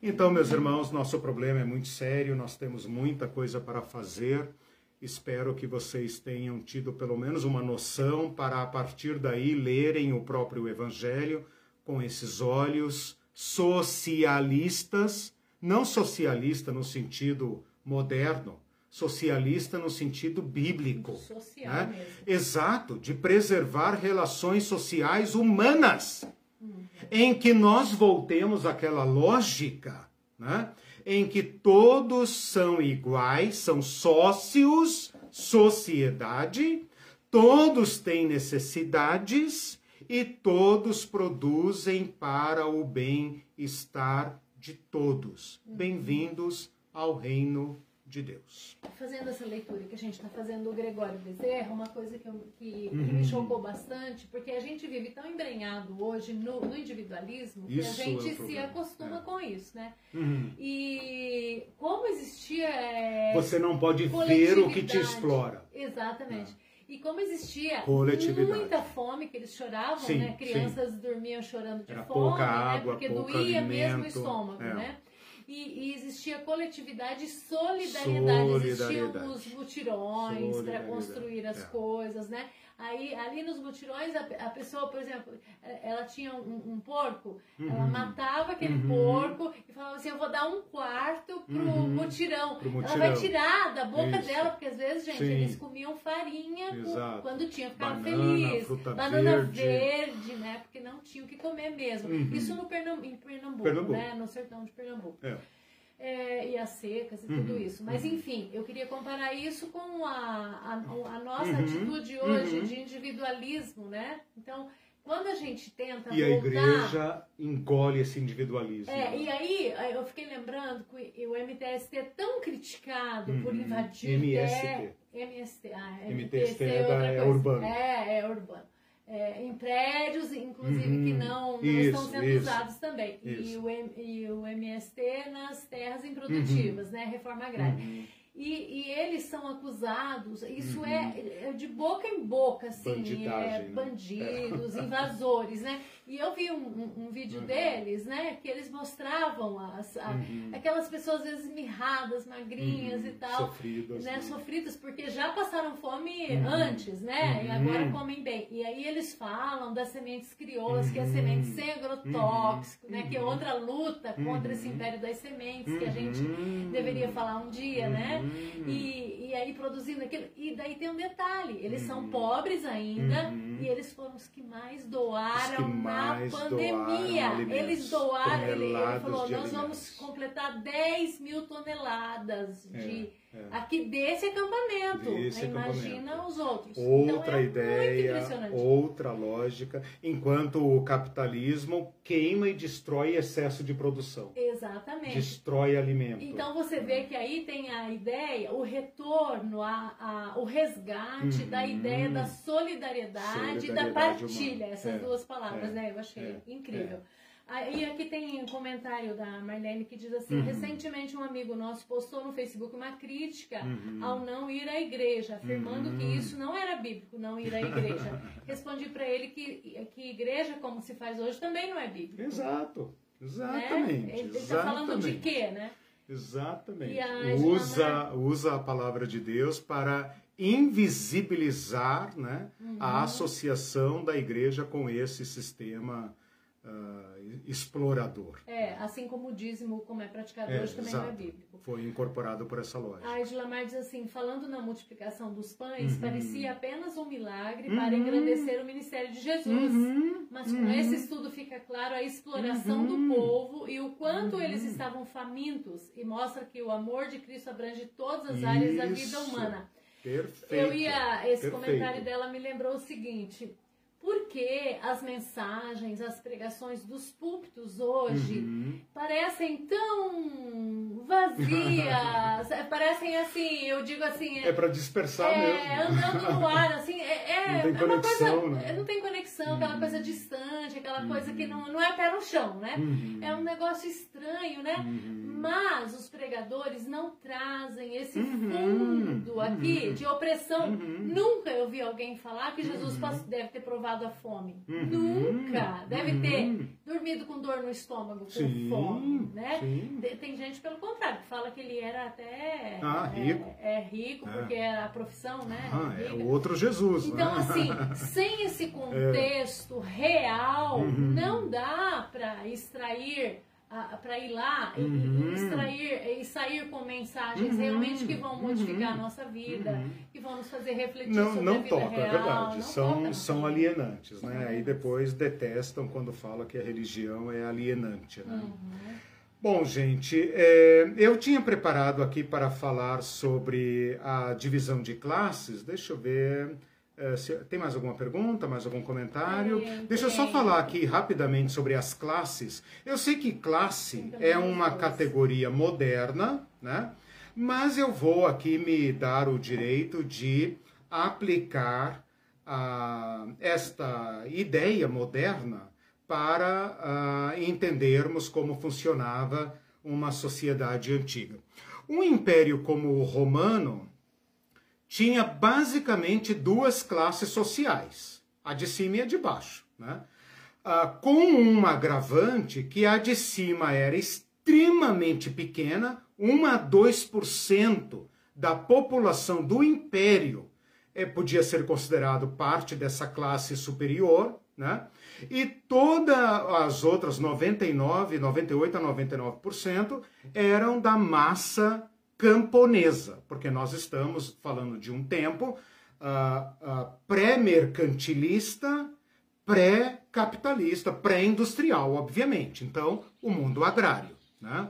Então, meus irmãos, nosso problema é muito sério, nós temos muita coisa para fazer. Espero que vocês tenham tido pelo menos uma noção para a partir daí lerem o próprio evangelho com esses olhos socialistas, não socialista no sentido moderno, socialista no sentido bíblico. Social né? Exato, de preservar relações sociais humanas, em que nós voltemos àquela lógica, né? em que todos são iguais, são sócios, sociedade, todos têm necessidades e todos produzem para o bem-estar de todos. Bem-vindos ao reino de Deus. Fazendo essa leitura que a gente está fazendo do Gregório Bezerra, uma coisa que, eu, que, uhum. que, me chocou bastante, porque a gente vive tão embrenhado hoje no, no individualismo que isso a gente é se acostuma é. com isso, né? Uhum. E como existia. É, Você não pode ver o que te explora. Exatamente. É. E como existia muita fome, que eles choravam, sim, né? Crianças sim. dormiam chorando de Era fome, né? água, Porque doía alimento, mesmo o estômago, é. né? E, e, existia coletividade e solidariedade. solidariedade. Existiam os mutirões para construir as é. coisas, né? Aí, ali nos mutirões, a, a pessoa, por exemplo, é, ela tinha um, um porco, uhum. ela matava aquele uhum. porco e falava assim: Eu vou dar um quarto pro uhum. mutirão. Pro mutirão. Ela vai tirar da boca Isso. dela, porque às vezes, gente, Sim. eles comiam farinha com, quando tinha, ficavam felizes. Banana verde. verde. né? Porque não tinham o que comer mesmo. Uhum. Isso no Pernam em Pernambuco, Pernambuco. né? No sertão de Pernambuco. É. É, e as secas e Uhum, tudo isso. Mas uhum. enfim, eu queria comparar isso com a, a, a nossa Uhum, atitude hoje uhum. de individualismo, né? Então, quando a gente tenta E a voltar... igreja engole esse individualismo. É, e aí eu fiquei lembrando que o MTST é tão criticado por Uhum. invadir MST. terra- MST, ah, MTST é outra da- é urbano. É, é urbano. É, em prédios, inclusive, Uhum. que não, não Isso, estão sendo isso. usados também. E o, e o MST nas terras improdutivas, né? Reforma agrária. Uhum. E, e eles são acusados, isso Uhum. é, é de boca em boca, assim, é, né? bandidos, invasores, né? *laughs* E eu vi um, um- um vídeo Uhum. deles, né, que eles mostravam as, a- Uhum. aquelas pessoas às vezes mirradas, magrinhas Uhum. e tal, Sofridas. né, né? sofridas porque já passaram fome Uhum. antes, né? E Uhum. agora comem bem. E aí eles falam das sementes crioulas, que é semente sem agrotóxico, né? Que é outra luta contra esse império das sementes que a gente deveria falar um dia, né? E, e aí produzindo aquilo. E daí tem um detalhe: eles são pobres ainda, Uhum. E eles foram os que mais doaram que mais na pandemia. Doaram eles doaram, ele, ele, falou, nós vamos completar 10 mil toneladas de. É, é. Aqui desse acampamento. Desse Imagina acampamento. os outros. Outra então, é ideia, outra lógica, enquanto o capitalismo queima e destrói excesso de produção. Exatamente. Destrói alimento. Então você vê que aí tem a ideia, o retorno, a, a o resgate uhum. da ideia da solidariedade, e da partilha. Humana. Essas é, duas palavras, é, né? Eu achei é, incrível. E aqui tem um comentário da Marlene que diz assim: uhum. recentemente um amigo nosso postou no Facebook uma crítica uhum. ao não ir à igreja, afirmando uhum. que isso não era bíblico, não ir à igreja. *laughs* Respondi para ele que, que igreja, como se faz hoje, também não é bíblico. Exato, exatamente. Né? Ele está falando de quê, né? Exatamente. Usa, usa a palavra de Deus para invisibilizar né, a uhum. associação da igreja com esse sistema uh, explorador. É, assim como o dízimo, como é praticado é, hoje, também exato. não é bíblico. Foi incorporado por essa lógica. A Edlamar diz assim, falando na multiplicação dos pães, uhum. parecia apenas um milagre uhum. para engrandecer o ministério de Jesus. Uhum. Mas com esse uhum. estudo fica claro a exploração do uhum. povo e o quanto eles uhum. estavam famintos e mostra que o amor de Cristo abrange todas as áreas Isso. da vida humana. Perfeito. Eu ia, esse Perfeito. comentário dela me lembrou o seguinte: porque as mensagens, as pregações dos púlpitos hoje uhum. parecem tão vazias, é, *laughs* parecem assim, eu digo assim. É, é para dispersar é, mesmo. andando no ar, assim, é, é, não tem é conexão, uma coisa. Né? Não tem conexão, uhum. aquela coisa distante, aquela uhum. coisa que não, não é pé no chão, né? Uhum. É um negócio estranho, né? Uhum. Mas os pregadores não trazem esse uhum. fundo aqui de opressão. Nunca eu vi alguém falar que Jesus deve ter provado a fome. Uhum, Nunca. Deve uhum. ter dormido com dor no estômago, com sim, fome, né? Sim. Tem gente, pelo contrário, que fala que ele era até ah, é, rico. É, é rico, é. porque é a profissão, né? Ah, é o outro Jesus. Então, né? assim, *laughs* sem esse contexto real, uhum. não dá para extrair para ir lá uhum. e, extrair e sair com mensagens uhum. realmente que vão modificar uhum. a nossa vida, uhum. que vão nos fazer refletir não, sobre não a vida toca, real. É verdade. são, são alienantes, né? Aí depois detestam quando fala que a religião é alienante, né? Uhum. Bom, gente, é, eu tinha preparado aqui para falar sobre a divisão de classes. Deixa eu ver. Se, tem mais alguma pergunta, mais algum comentário? Deixa eu só falar aqui rapidamente sobre as classes. Eu sei que classe é uma categoria moderna, né? Mas eu vou aqui me dar o direito de aplicar ah, esta ideia moderna para ah, entendermos como funcionava uma sociedade antiga. Um império como o romano tinha basicamente duas classes sociais, a de cima e a de baixo. Né? Ah, com um agravante que a de cima era extremamente pequena, 1 a 2% da população do império eh, podia ser considerado parte dessa classe superior, né? E todas as outras 99, 98 a 99% eram da massa camponesa, porque nós estamos falando de um tempo uh, uh, pré-mercantilista, pré-capitalista, pré-industrial, obviamente. Então, o mundo agrário. Né?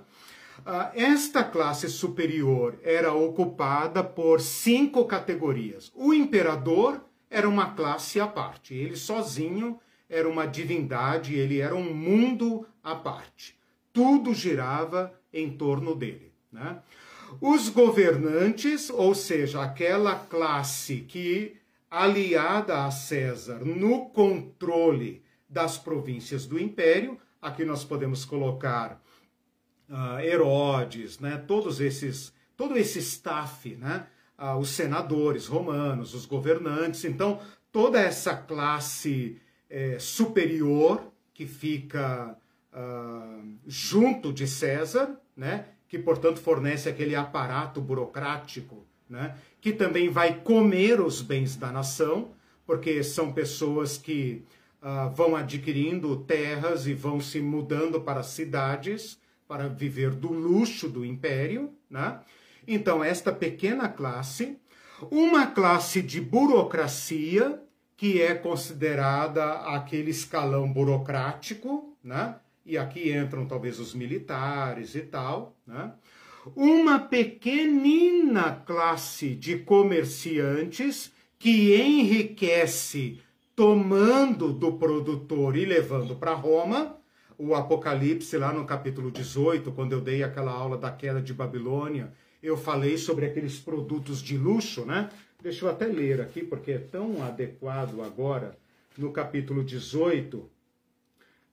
Uh, esta classe superior era ocupada por cinco categorias. O imperador era uma classe à parte, ele sozinho era uma divindade, ele era um mundo à parte. Tudo girava em torno dele. Né? Os governantes, ou seja, aquela classe que, aliada a César no controle das províncias do império, aqui nós podemos colocar uh, Herodes, né, todos esses, todo esse staff, né, uh, os senadores romanos, os governantes, então toda essa classe eh, superior que fica uh, junto de César, né, que, portanto, fornece aquele aparato burocrático, né, que também vai comer os bens da nação, porque são pessoas que uh, vão adquirindo terras e vão se mudando para cidades para viver do luxo do império. Né? Então, esta pequena classe, uma classe de burocracia que é considerada aquele escalão burocrático, né? E aqui entram talvez os militares e tal, né? Uma pequenina classe de comerciantes que enriquece tomando do produtor e levando para Roma. O Apocalipse, lá no capítulo 18, quando eu dei aquela aula da queda de Babilônia, eu falei sobre aqueles produtos de luxo, né? Deixa eu até ler aqui, porque é tão adequado agora. No capítulo 18,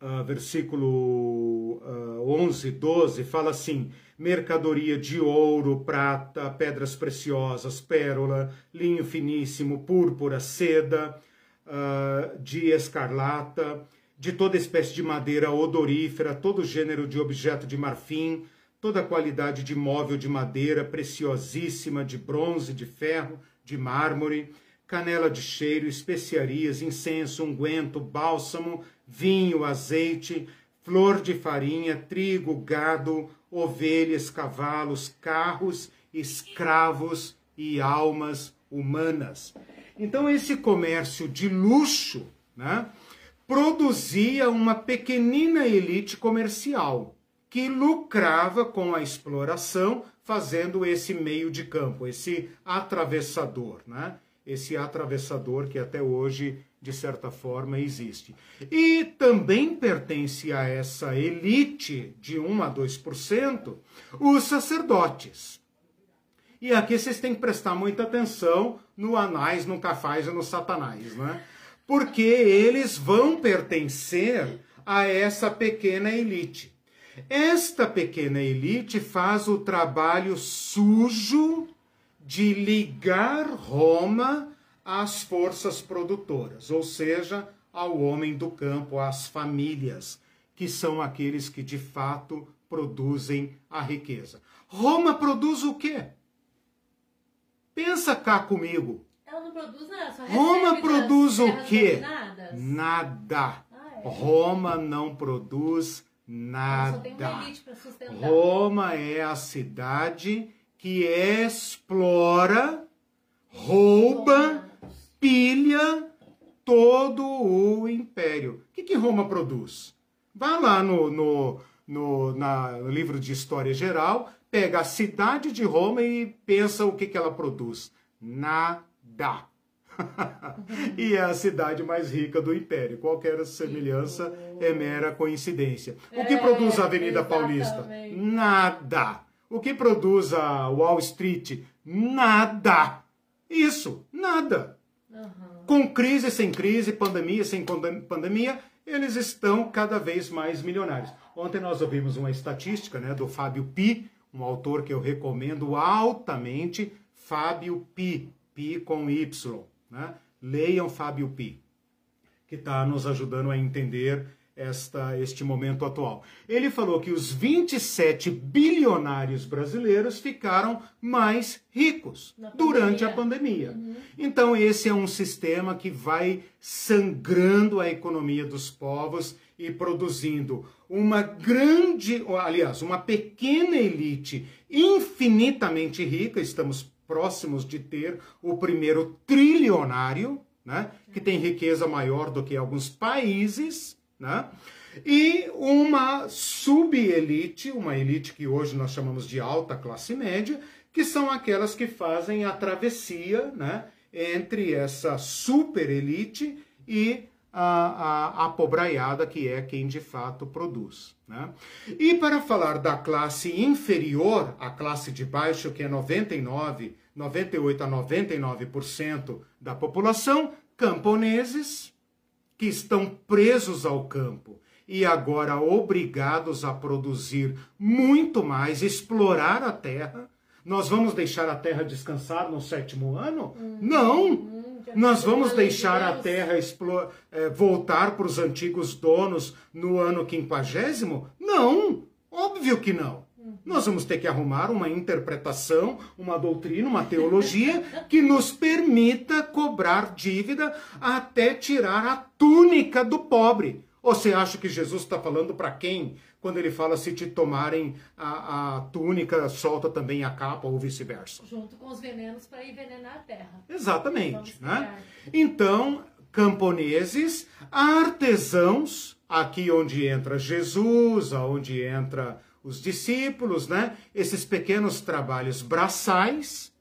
ah, versículo uh, 11, 12, fala assim: mercadoria de ouro, prata, pedras preciosas, pérola, linho finíssimo, púrpura, seda, uh, de escarlata, de toda espécie de madeira odorífera, todo gênero de objeto de marfim, toda qualidade de móvel de madeira preciosíssima, de bronze, de ferro, de mármore, canela de cheiro, especiarias, incenso, unguento, bálsamo, vinho, azeite, flor de farinha, trigo, gado, ovelhas, cavalos, carros, escravos e almas humanas. Então, esse comércio de luxo né, produzia uma pequenina elite comercial que lucrava com a exploração, fazendo esse meio de campo, esse atravessador, né? esse atravessador que até hoje, de certa forma, existe. E também pertence a essa elite de 1 a 2% os sacerdotes. E aqui vocês têm que prestar muita atenção no Anais, no Cafaz e no Satanás, né? Porque eles vão pertencer a essa pequena elite. Esta pequena elite faz o trabalho sujo de ligar Roma às forças produtoras, ou seja, ao homem do campo, às famílias, que são aqueles que de fato produzem a riqueza. Roma produz o quê? Pensa cá comigo. Ela não produz nada, só Roma produz o quê? Nada. Ah, é. Roma não produz nada. Roma é a cidade que explora, rouba, pilha todo o império. O que, que Roma produz? Vá lá no, no, no, na, no livro de História Geral, pega a cidade de Roma e pensa o que, que ela produz. Nada. *laughs* e é a cidade mais rica do império. Qualquer semelhança é mera coincidência. O que é, produz a Avenida exatamente. Paulista? Nada. O que produz a Wall Street? Nada. Isso, nada. Uhum. Com crise, sem crise, pandemia, sem pandemia, eles estão cada vez mais milionários. Ontem nós ouvimos uma estatística né, do Fábio Pi, um autor que eu recomendo altamente, Fábio Pi, Pi com Y. Né? Leiam Fábio Pi, que está nos ajudando a entender esta, este momento atual. Ele falou que os 27 bilionários brasileiros ficaram mais ricos durante a pandemia. Uhum. Então, esse é um sistema que vai sangrando a economia dos povos e produzindo uma grande, aliás, uma pequena elite infinitamente rica. Estamos próximos de ter o primeiro trilionário, né, que tem riqueza maior do que alguns países, né? E uma subelite, uma elite que hoje nós chamamos de alta classe média, que são aquelas que fazem a travessia, né, entre essa super elite e a, a, a pobraiada, que é quem de fato produz. Né? E para falar da classe inferior, a classe de baixo, que é 99, 98 a 99% da população, camponeses, que estão presos ao campo e agora obrigados a produzir muito mais, explorar a terra. Nós vamos deixar a terra descansar no sétimo ano? Uhum. Não! Uhum. Nós vamos deixar a terra é, voltar para os antigos donos no ano quinquagésimo? Não, óbvio que não. Nós vamos ter que arrumar uma interpretação, uma doutrina, uma teologia *laughs* que nos permita cobrar dívida até tirar a túnica do pobre. Ou você acha que Jesus está falando para quem? Quando ele fala se te tomarem a, a túnica, solta também a capa ou vice-versa. Junto com os venenos para envenenar a terra. Exatamente. Né? Então, camponeses, artesãos, aqui onde entra Jesus, aonde entra os discípulos, né? Esses pequenos trabalhos braçais,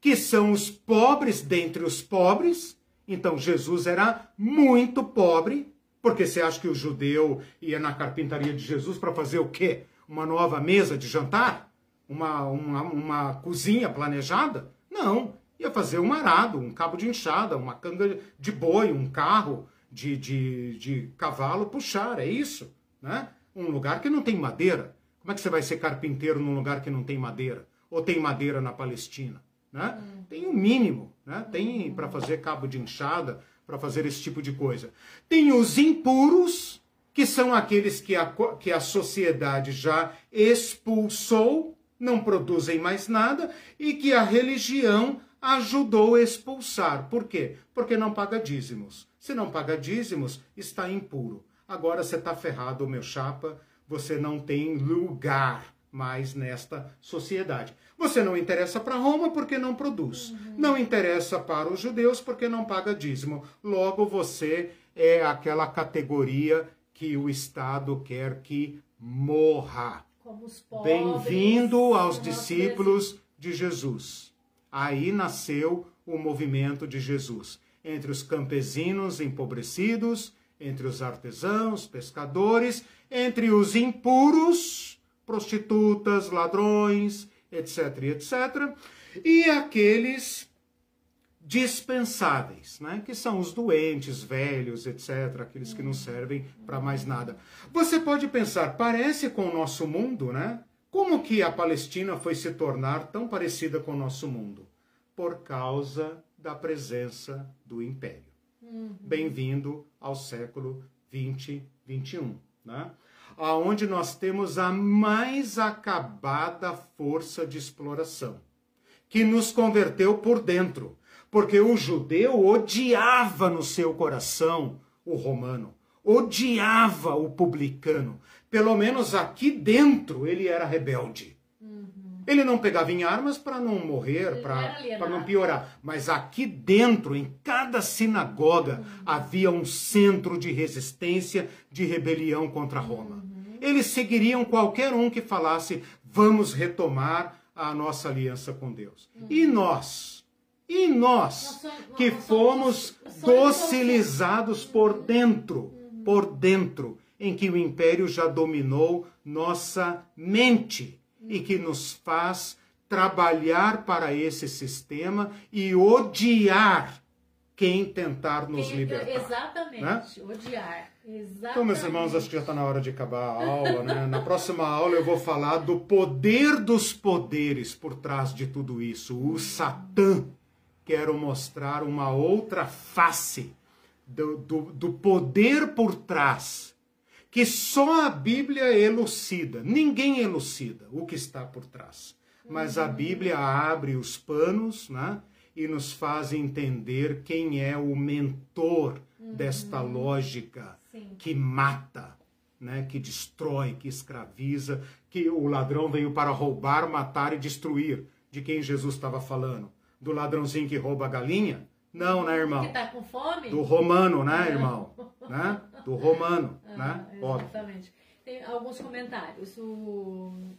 que são os pobres dentre os pobres. Então Jesus era muito pobre, porque você acha que o judeu ia na carpintaria de Jesus para fazer o quê? Uma nova mesa de jantar? Uma, uma, uma cozinha planejada? Não. Ia fazer um arado, um cabo de enxada, uma canga de boi, um carro de, de, de cavalo puxar. É isso. Né? Um lugar que não tem madeira. Como é que você vai ser carpinteiro num lugar que não tem madeira? Ou tem madeira na Palestina? Né? Hum. Tem o um mínimo, né? tem para fazer cabo de enxada, para fazer esse tipo de coisa. Tem os impuros, que são aqueles que a, que a sociedade já expulsou, não produzem mais nada, e que a religião ajudou a expulsar. Por quê? Porque não paga dízimos. Se não paga dízimos, está impuro. Agora você está ferrado, meu chapa você não tem lugar mais nesta sociedade. Você não interessa para Roma porque não produz. Uhum. Não interessa para os judeus porque não paga dízimo. Logo, você é aquela categoria que o Estado quer que morra. Bem-vindo aos discípulos de Jesus. Aí nasceu o movimento de Jesus. Entre os campesinos empobrecidos, entre os artesãos, pescadores entre os impuros, prostitutas, ladrões, etc, etc, e aqueles dispensáveis, né? que são os doentes, velhos, etc., aqueles que não servem para mais nada. Você pode pensar, parece com o nosso mundo, né? Como que a Palestina foi se tornar tão parecida com o nosso mundo? Por causa da presença do império. Uhum. Bem-vindo ao século 20, 21 né? aonde nós temos a mais acabada força de exploração, que nos converteu por dentro, porque o judeu odiava no seu coração o romano, odiava o publicano, pelo menos aqui dentro ele era rebelde. Ele não pegava em armas para não morrer, para não piorar. Mas aqui dentro, em cada sinagoga, uhum. havia um centro de resistência, de rebelião contra Roma. Uhum. Eles seguiriam qualquer um que falasse: vamos retomar a nossa aliança com Deus. Uhum. E nós? E nós, que fomos docilizados por dentro, por dentro, em que o império já dominou nossa mente e que nos faz trabalhar para esse sistema e odiar quem tentar nos libertar. Exatamente, né? odiar. Exatamente. Então, meus irmãos, acho que já está na hora de acabar a aula. Né? Na próxima aula eu vou falar do poder dos poderes por trás de tudo isso. O Satã. Quero mostrar uma outra face do, do, do poder por trás que só a Bíblia elucida. Ninguém elucida o que está por trás. Mas a Bíblia abre os panos, né? E nos faz entender quem é o mentor uhum. desta lógica Sim. que mata, né? Que destrói, que escraviza, que o ladrão veio para roubar, matar e destruir. De quem Jesus estava falando? Do ladrãozinho que rouba a galinha? Não, né, irmão? Que tá com fome? Do romano, né, irmão? né? *laughs* Do romano, ah, né? Exatamente. Óbvio. Tem alguns comentários. O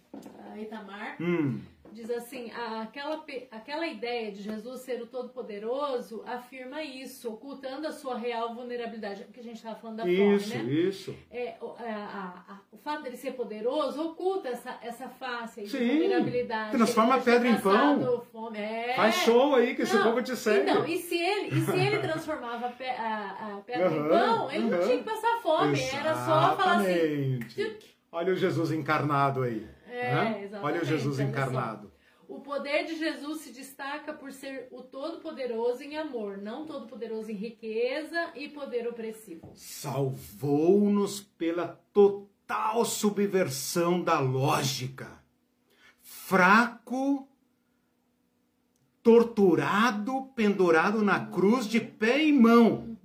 Itamar hum diz assim: aquela, aquela ideia de Jesus ser o Todo-Poderoso afirma isso, ocultando a sua real vulnerabilidade. Que a gente estava falando da isso, fome, né? Isso, é, a, a, o fato dele ser poderoso oculta essa, essa face de Sim, vulnerabilidade. Transforma a pedra em pão. Fome. É. Faz show aí que esse povo te segue. Então, e se ele, e se ele transformava a, a pedra uhum, em pão, ele uhum. não tinha que passar fome. Exatamente. Era só falar assim. Olha o Jesus encarnado aí. É, Olha o Jesus encarnado. O poder de Jesus se destaca por ser o todo-poderoso em amor, não todo-poderoso em riqueza e poder opressivo. Salvou-nos pela total subversão da lógica. Fraco, torturado, pendurado na cruz de pé e mão.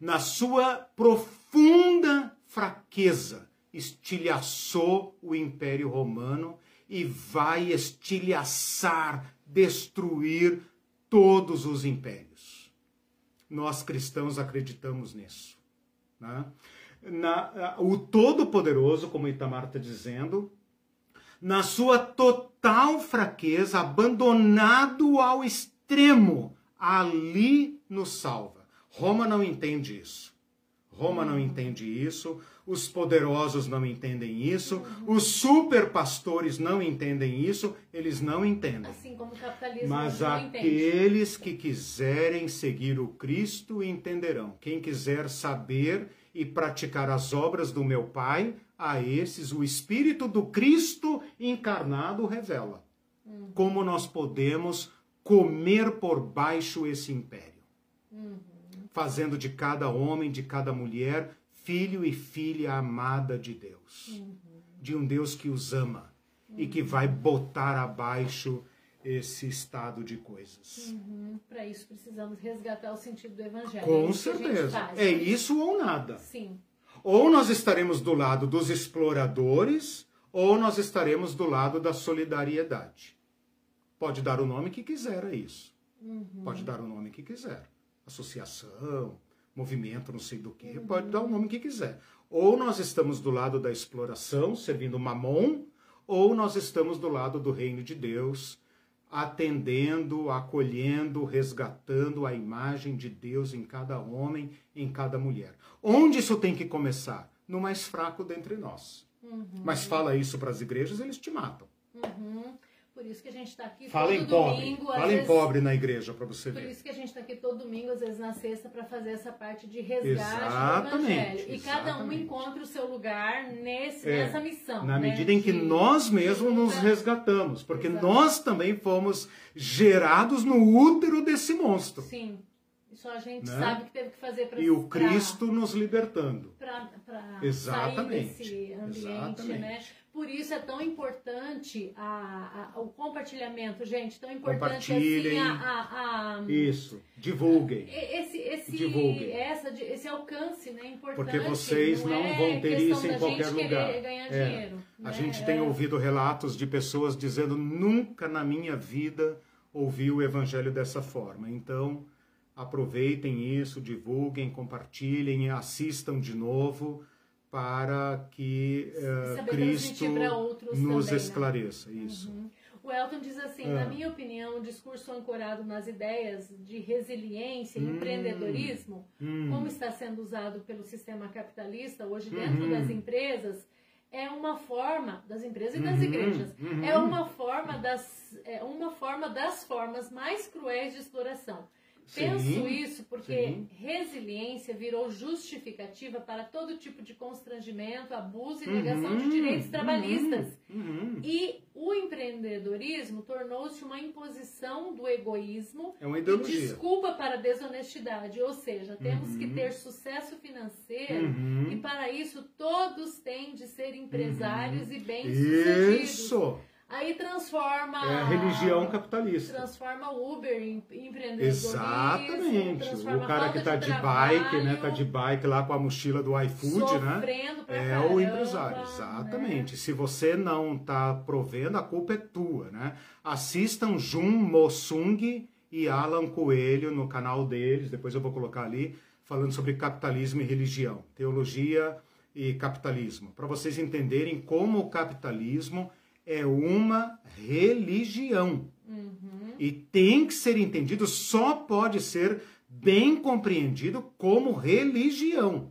Na sua profunda fraqueza, estilhaçou o Império Romano e vai estilhaçar, destruir todos os impérios. nós cristãos acreditamos nisso. Né? Na, o Todo-Poderoso, como Itamar está dizendo, na sua total fraqueza, abandonado ao extremo, ali nos salva. Roma não entende isso. Roma não entende isso, os poderosos não entendem isso, os super pastores não entendem isso, eles não entendem. Assim como o capitalismo Mas não aqueles que quiserem seguir o Cristo entenderão. Quem quiser saber e praticar as obras do meu Pai, a esses o Espírito do Cristo encarnado revela. Uhum. Como nós podemos comer por baixo esse império. Uhum fazendo de cada homem, de cada mulher, filho e filha amada de Deus. Uhum. De um Deus que os ama uhum. e que vai botar abaixo esse estado de coisas. Uhum. Para isso precisamos resgatar o sentido do evangelho. Com é certeza. é isso ou nada. Sim. Ou nós estaremos do lado dos exploradores, ou nós estaremos do lado da solidariedade. Pode dar o nome que quiser a isso. Uhum. Pode dar o nome que quiser associação, movimento, não sei do que, uhum. pode dar o nome que quiser. Ou nós estamos do lado da exploração, servindo mamon, ou nós estamos do lado do reino de Deus, atendendo, acolhendo, resgatando a imagem de Deus em cada homem, em cada mulher. Onde isso tem que começar? No mais fraco dentre nós. Uhum. Mas fala isso para as igrejas, eles te matam. Uhum. Por isso que a gente está aqui Fala todo em pobre. domingo. Fala vezes, em pobre na igreja para você ver. Por isso que a gente está aqui todo domingo, às vezes na sexta, para fazer essa parte de resgate exatamente, do evangelho. E exatamente. cada um encontra o seu lugar nesse, é, nessa missão. Na né? medida em que de, nós mesmos nos resgatamos. Porque Exato. nós também fomos gerados no útero desse monstro. Sim. Só a gente né? sabe que teve que fazer para E o Cristo pra, nos libertando. Para sair desse ambiente, Exatamente. né? Por isso é tão importante a, a, o compartilhamento, gente. Tão importante assim a, a, Isso. Divulguem. Esse, esse, Divulguem. Essa, esse alcance, né? Importante. Porque vocês não, não é vão ter isso em qualquer lugar. Ganhar é. dinheiro, a né? gente tem é. ouvido relatos de pessoas dizendo nunca na minha vida ouvi o evangelho dessa forma. Então, aproveitem isso, divulguem, compartilhem, assistam de novo para que uh, Cristo nos também, esclareça. Né? Isso. Uhum. O Elton diz assim: ah. na minha opinião, um discurso ancorado nas ideias de resiliência e hum, empreendedorismo, hum. como está sendo usado pelo sistema capitalista hoje dentro uhum. das empresas, é uma forma das empresas e das uhum. igrejas, uhum. é uma forma das é uma forma das formas mais cruéis de exploração Penso isso porque sim. resiliência virou justificativa para todo tipo de constrangimento, abuso e negação uhum, de direitos trabalhistas. Uhum, uhum. E o empreendedorismo tornou-se uma imposição do egoísmo é uma e desculpa para a desonestidade. Ou seja, temos que Uhum. ter sucesso financeiro Uhum. e para isso todos têm de ser empresários e bem-sucedidos. Isso! Aí transforma. É a religião capitalista. Transforma o Uber em empreendedorismo. Exatamente. O cara que tá de, de, bike, né? Tá de bike lá com a mochila do iFood, né? pra É caramba, o empresário, né? exatamente. Se você não tá provendo, a culpa é tua, né? Assistam Jun Mosung e Alan Coelho no canal deles, depois eu vou colocar ali, falando sobre capitalismo e religião, teologia e capitalismo, para vocês entenderem como o capitalismo é uma religião. Uhum. E tem que ser entendido, só pode ser bem compreendido como religião.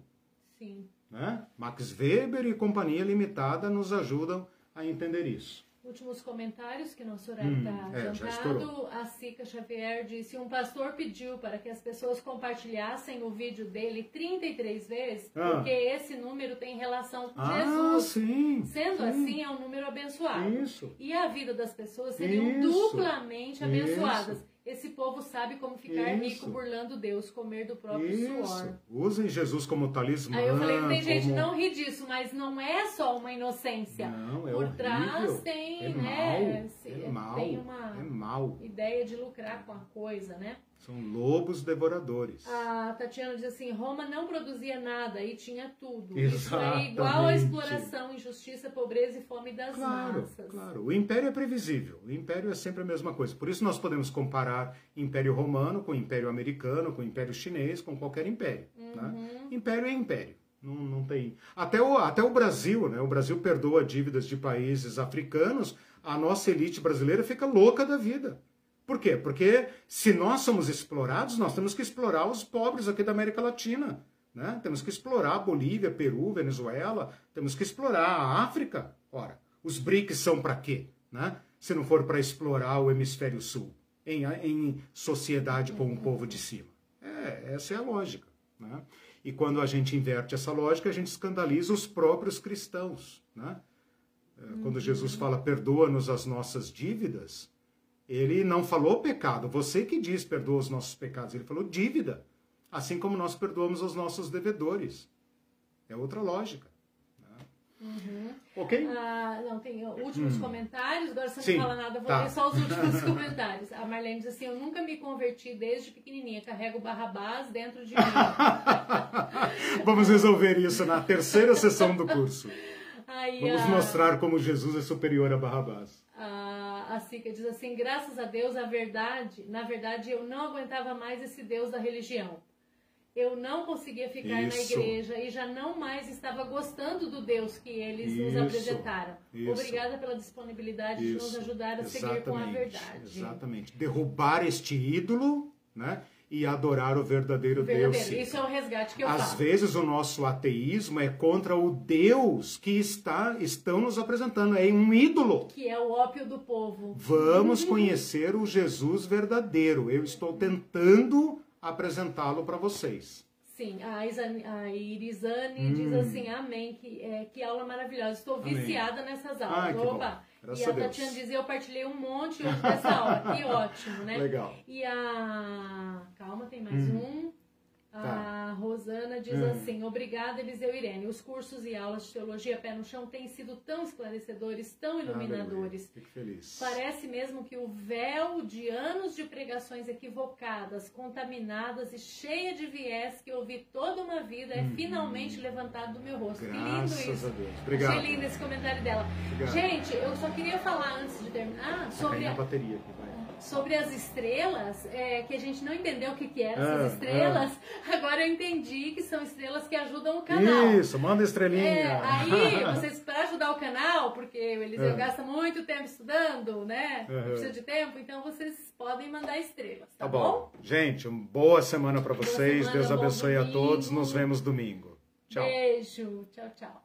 Sim. Né? Max Weber e Companhia Limitada nos ajudam a entender isso. Últimos comentários, que nosso horário Hum, está é, já adiantado. estourou. a Cica Xavier disse: um pastor pediu para que as pessoas compartilhassem o vídeo dele 33 vezes, Ah. porque esse número tem relação com Ah, Jesus. sim. Sendo sim. assim, é um número abençoado. Isso. E a vida das pessoas seriam Isso. duplamente abençoadas. Esse povo sabe como ficar Isso. rico burlando Deus, comer do próprio Isso. suor. Usem Jesus como talismã. Aí eu falei, tem gente, como- não ri disso, mas não é só uma inocência. Não, é Por horrível. trás tem, é né? Mal, é mal. Tem uma. É mal. Ideia de lucrar com a coisa, né? São lobos devoradores. A Tatiana diz assim: Roma não produzia nada e tinha tudo. Exatamente. Isso é igual à exploração, injustiça, pobreza e fome das claro, massas. Claro, o império é previsível. O império é sempre a mesma coisa. Por isso nós podemos comparar Império Romano com Império Americano, com Império Chinês, com qualquer império. Uhum. Né? Império é império. Não, não tem. Até o, até o Brasil, né? O Brasil perdoa dívidas de países africanos. A nossa elite brasileira fica louca da vida. Por quê? Porque se nós somos explorados, nós temos que explorar os pobres aqui da América Latina. Né? Temos que explorar Bolívia, Peru, Venezuela, temos que explorar a África. Ora, os BRICS são para quê? Né? Se não for para explorar o hemisfério sul, em, em sociedade com o povo de cima. É, essa é a lógica. Né? E quando a gente inverte essa lógica, a gente escandaliza os próprios cristãos. Né? Quando Jesus fala, perdoa-nos as nossas dívidas, ele não falou pecado, você que diz perdoa os nossos pecados, ele falou dívida, assim como nós perdoamos os nossos devedores. É outra lógica. Né? Uhum. Ok? Ah, não, tem últimos Hum. comentários, agora você Sim, não fala nada, vou tá. ler só os últimos *laughs* comentários. A Marlene diz assim: Eu nunca me converti desde pequenininha, carrego Barrabás dentro de mim. *laughs* Vamos resolver isso na terceira sessão do curso. Aí, Vamos a- mostrar como Jesus é superior a Barrabás. A, a Sica diz assim: graças a Deus, a verdade, na verdade, eu não aguentava mais esse Deus da religião. Eu não conseguia ficar Isso. na igreja e já não mais estava gostando do Deus que eles nos Isso. apresentaram. Isso. Obrigada pela disponibilidade de nos ajudar a seguir com a Exatamente, verdade. Exatamente. Derrubar este ídolo, né? E adorar o verdadeiro, Deus. Verdadeiro. sim. Isso é o resgate que eu Às faço. vezes o nosso ateísmo é contra o Deus que está, estão nos apresentando, é um ídolo. Que é o ópio do povo. Vamos conhecer o Jesus verdadeiro. Eu estou tentando apresentá-lo para vocês. Sim, a, Isa, a Irisane Hum. diz assim, amém, que, é, que aula maravilhosa. Estou Amém. viciada nessas aulas. Ai, que bom. Opa! Graças e a, a. Tatiana diz, eu partilhei um monte hoje dessa aula. Que ótimo, né? Legal. E a... Calma, tem mais um. A Tá. Rosana diz Hum. assim, obrigada Eliseu Irene. Os cursos e aulas de teologia pé no chão têm sido tão esclarecedores, tão iluminadores. Aleluia. Fico feliz. Parece mesmo que o véu de anos de pregações equivocadas, contaminadas e cheia de viés que ouvi toda uma vida é finalmente levantado do meu rosto. que lindo. Graças isso. a Deus. Obrigado. Achei lindo esse comentário dela. Obrigado. Gente, eu só queria falar antes de terminar Tá sobre, a bateria aqui. Sobre as estrelas, é, que a gente não entendeu o que, que eram Ah, essas estrelas. *laughs* Agora eu entendi que são estrelas que ajudam o canal. Isso, manda estrelinha. É, aí, *laughs* vocês, para ajudar o canal, porque o Eliseu É. gasta muito tempo estudando, né? Uhum. Precisa de tempo, então vocês podem mandar estrelas, tá, Tá bom. Gente, uma boa semana para vocês. semana, Deus bom abençoe a todos. Nos vemos domingo. Tchau. Beijo, tchau, tchau.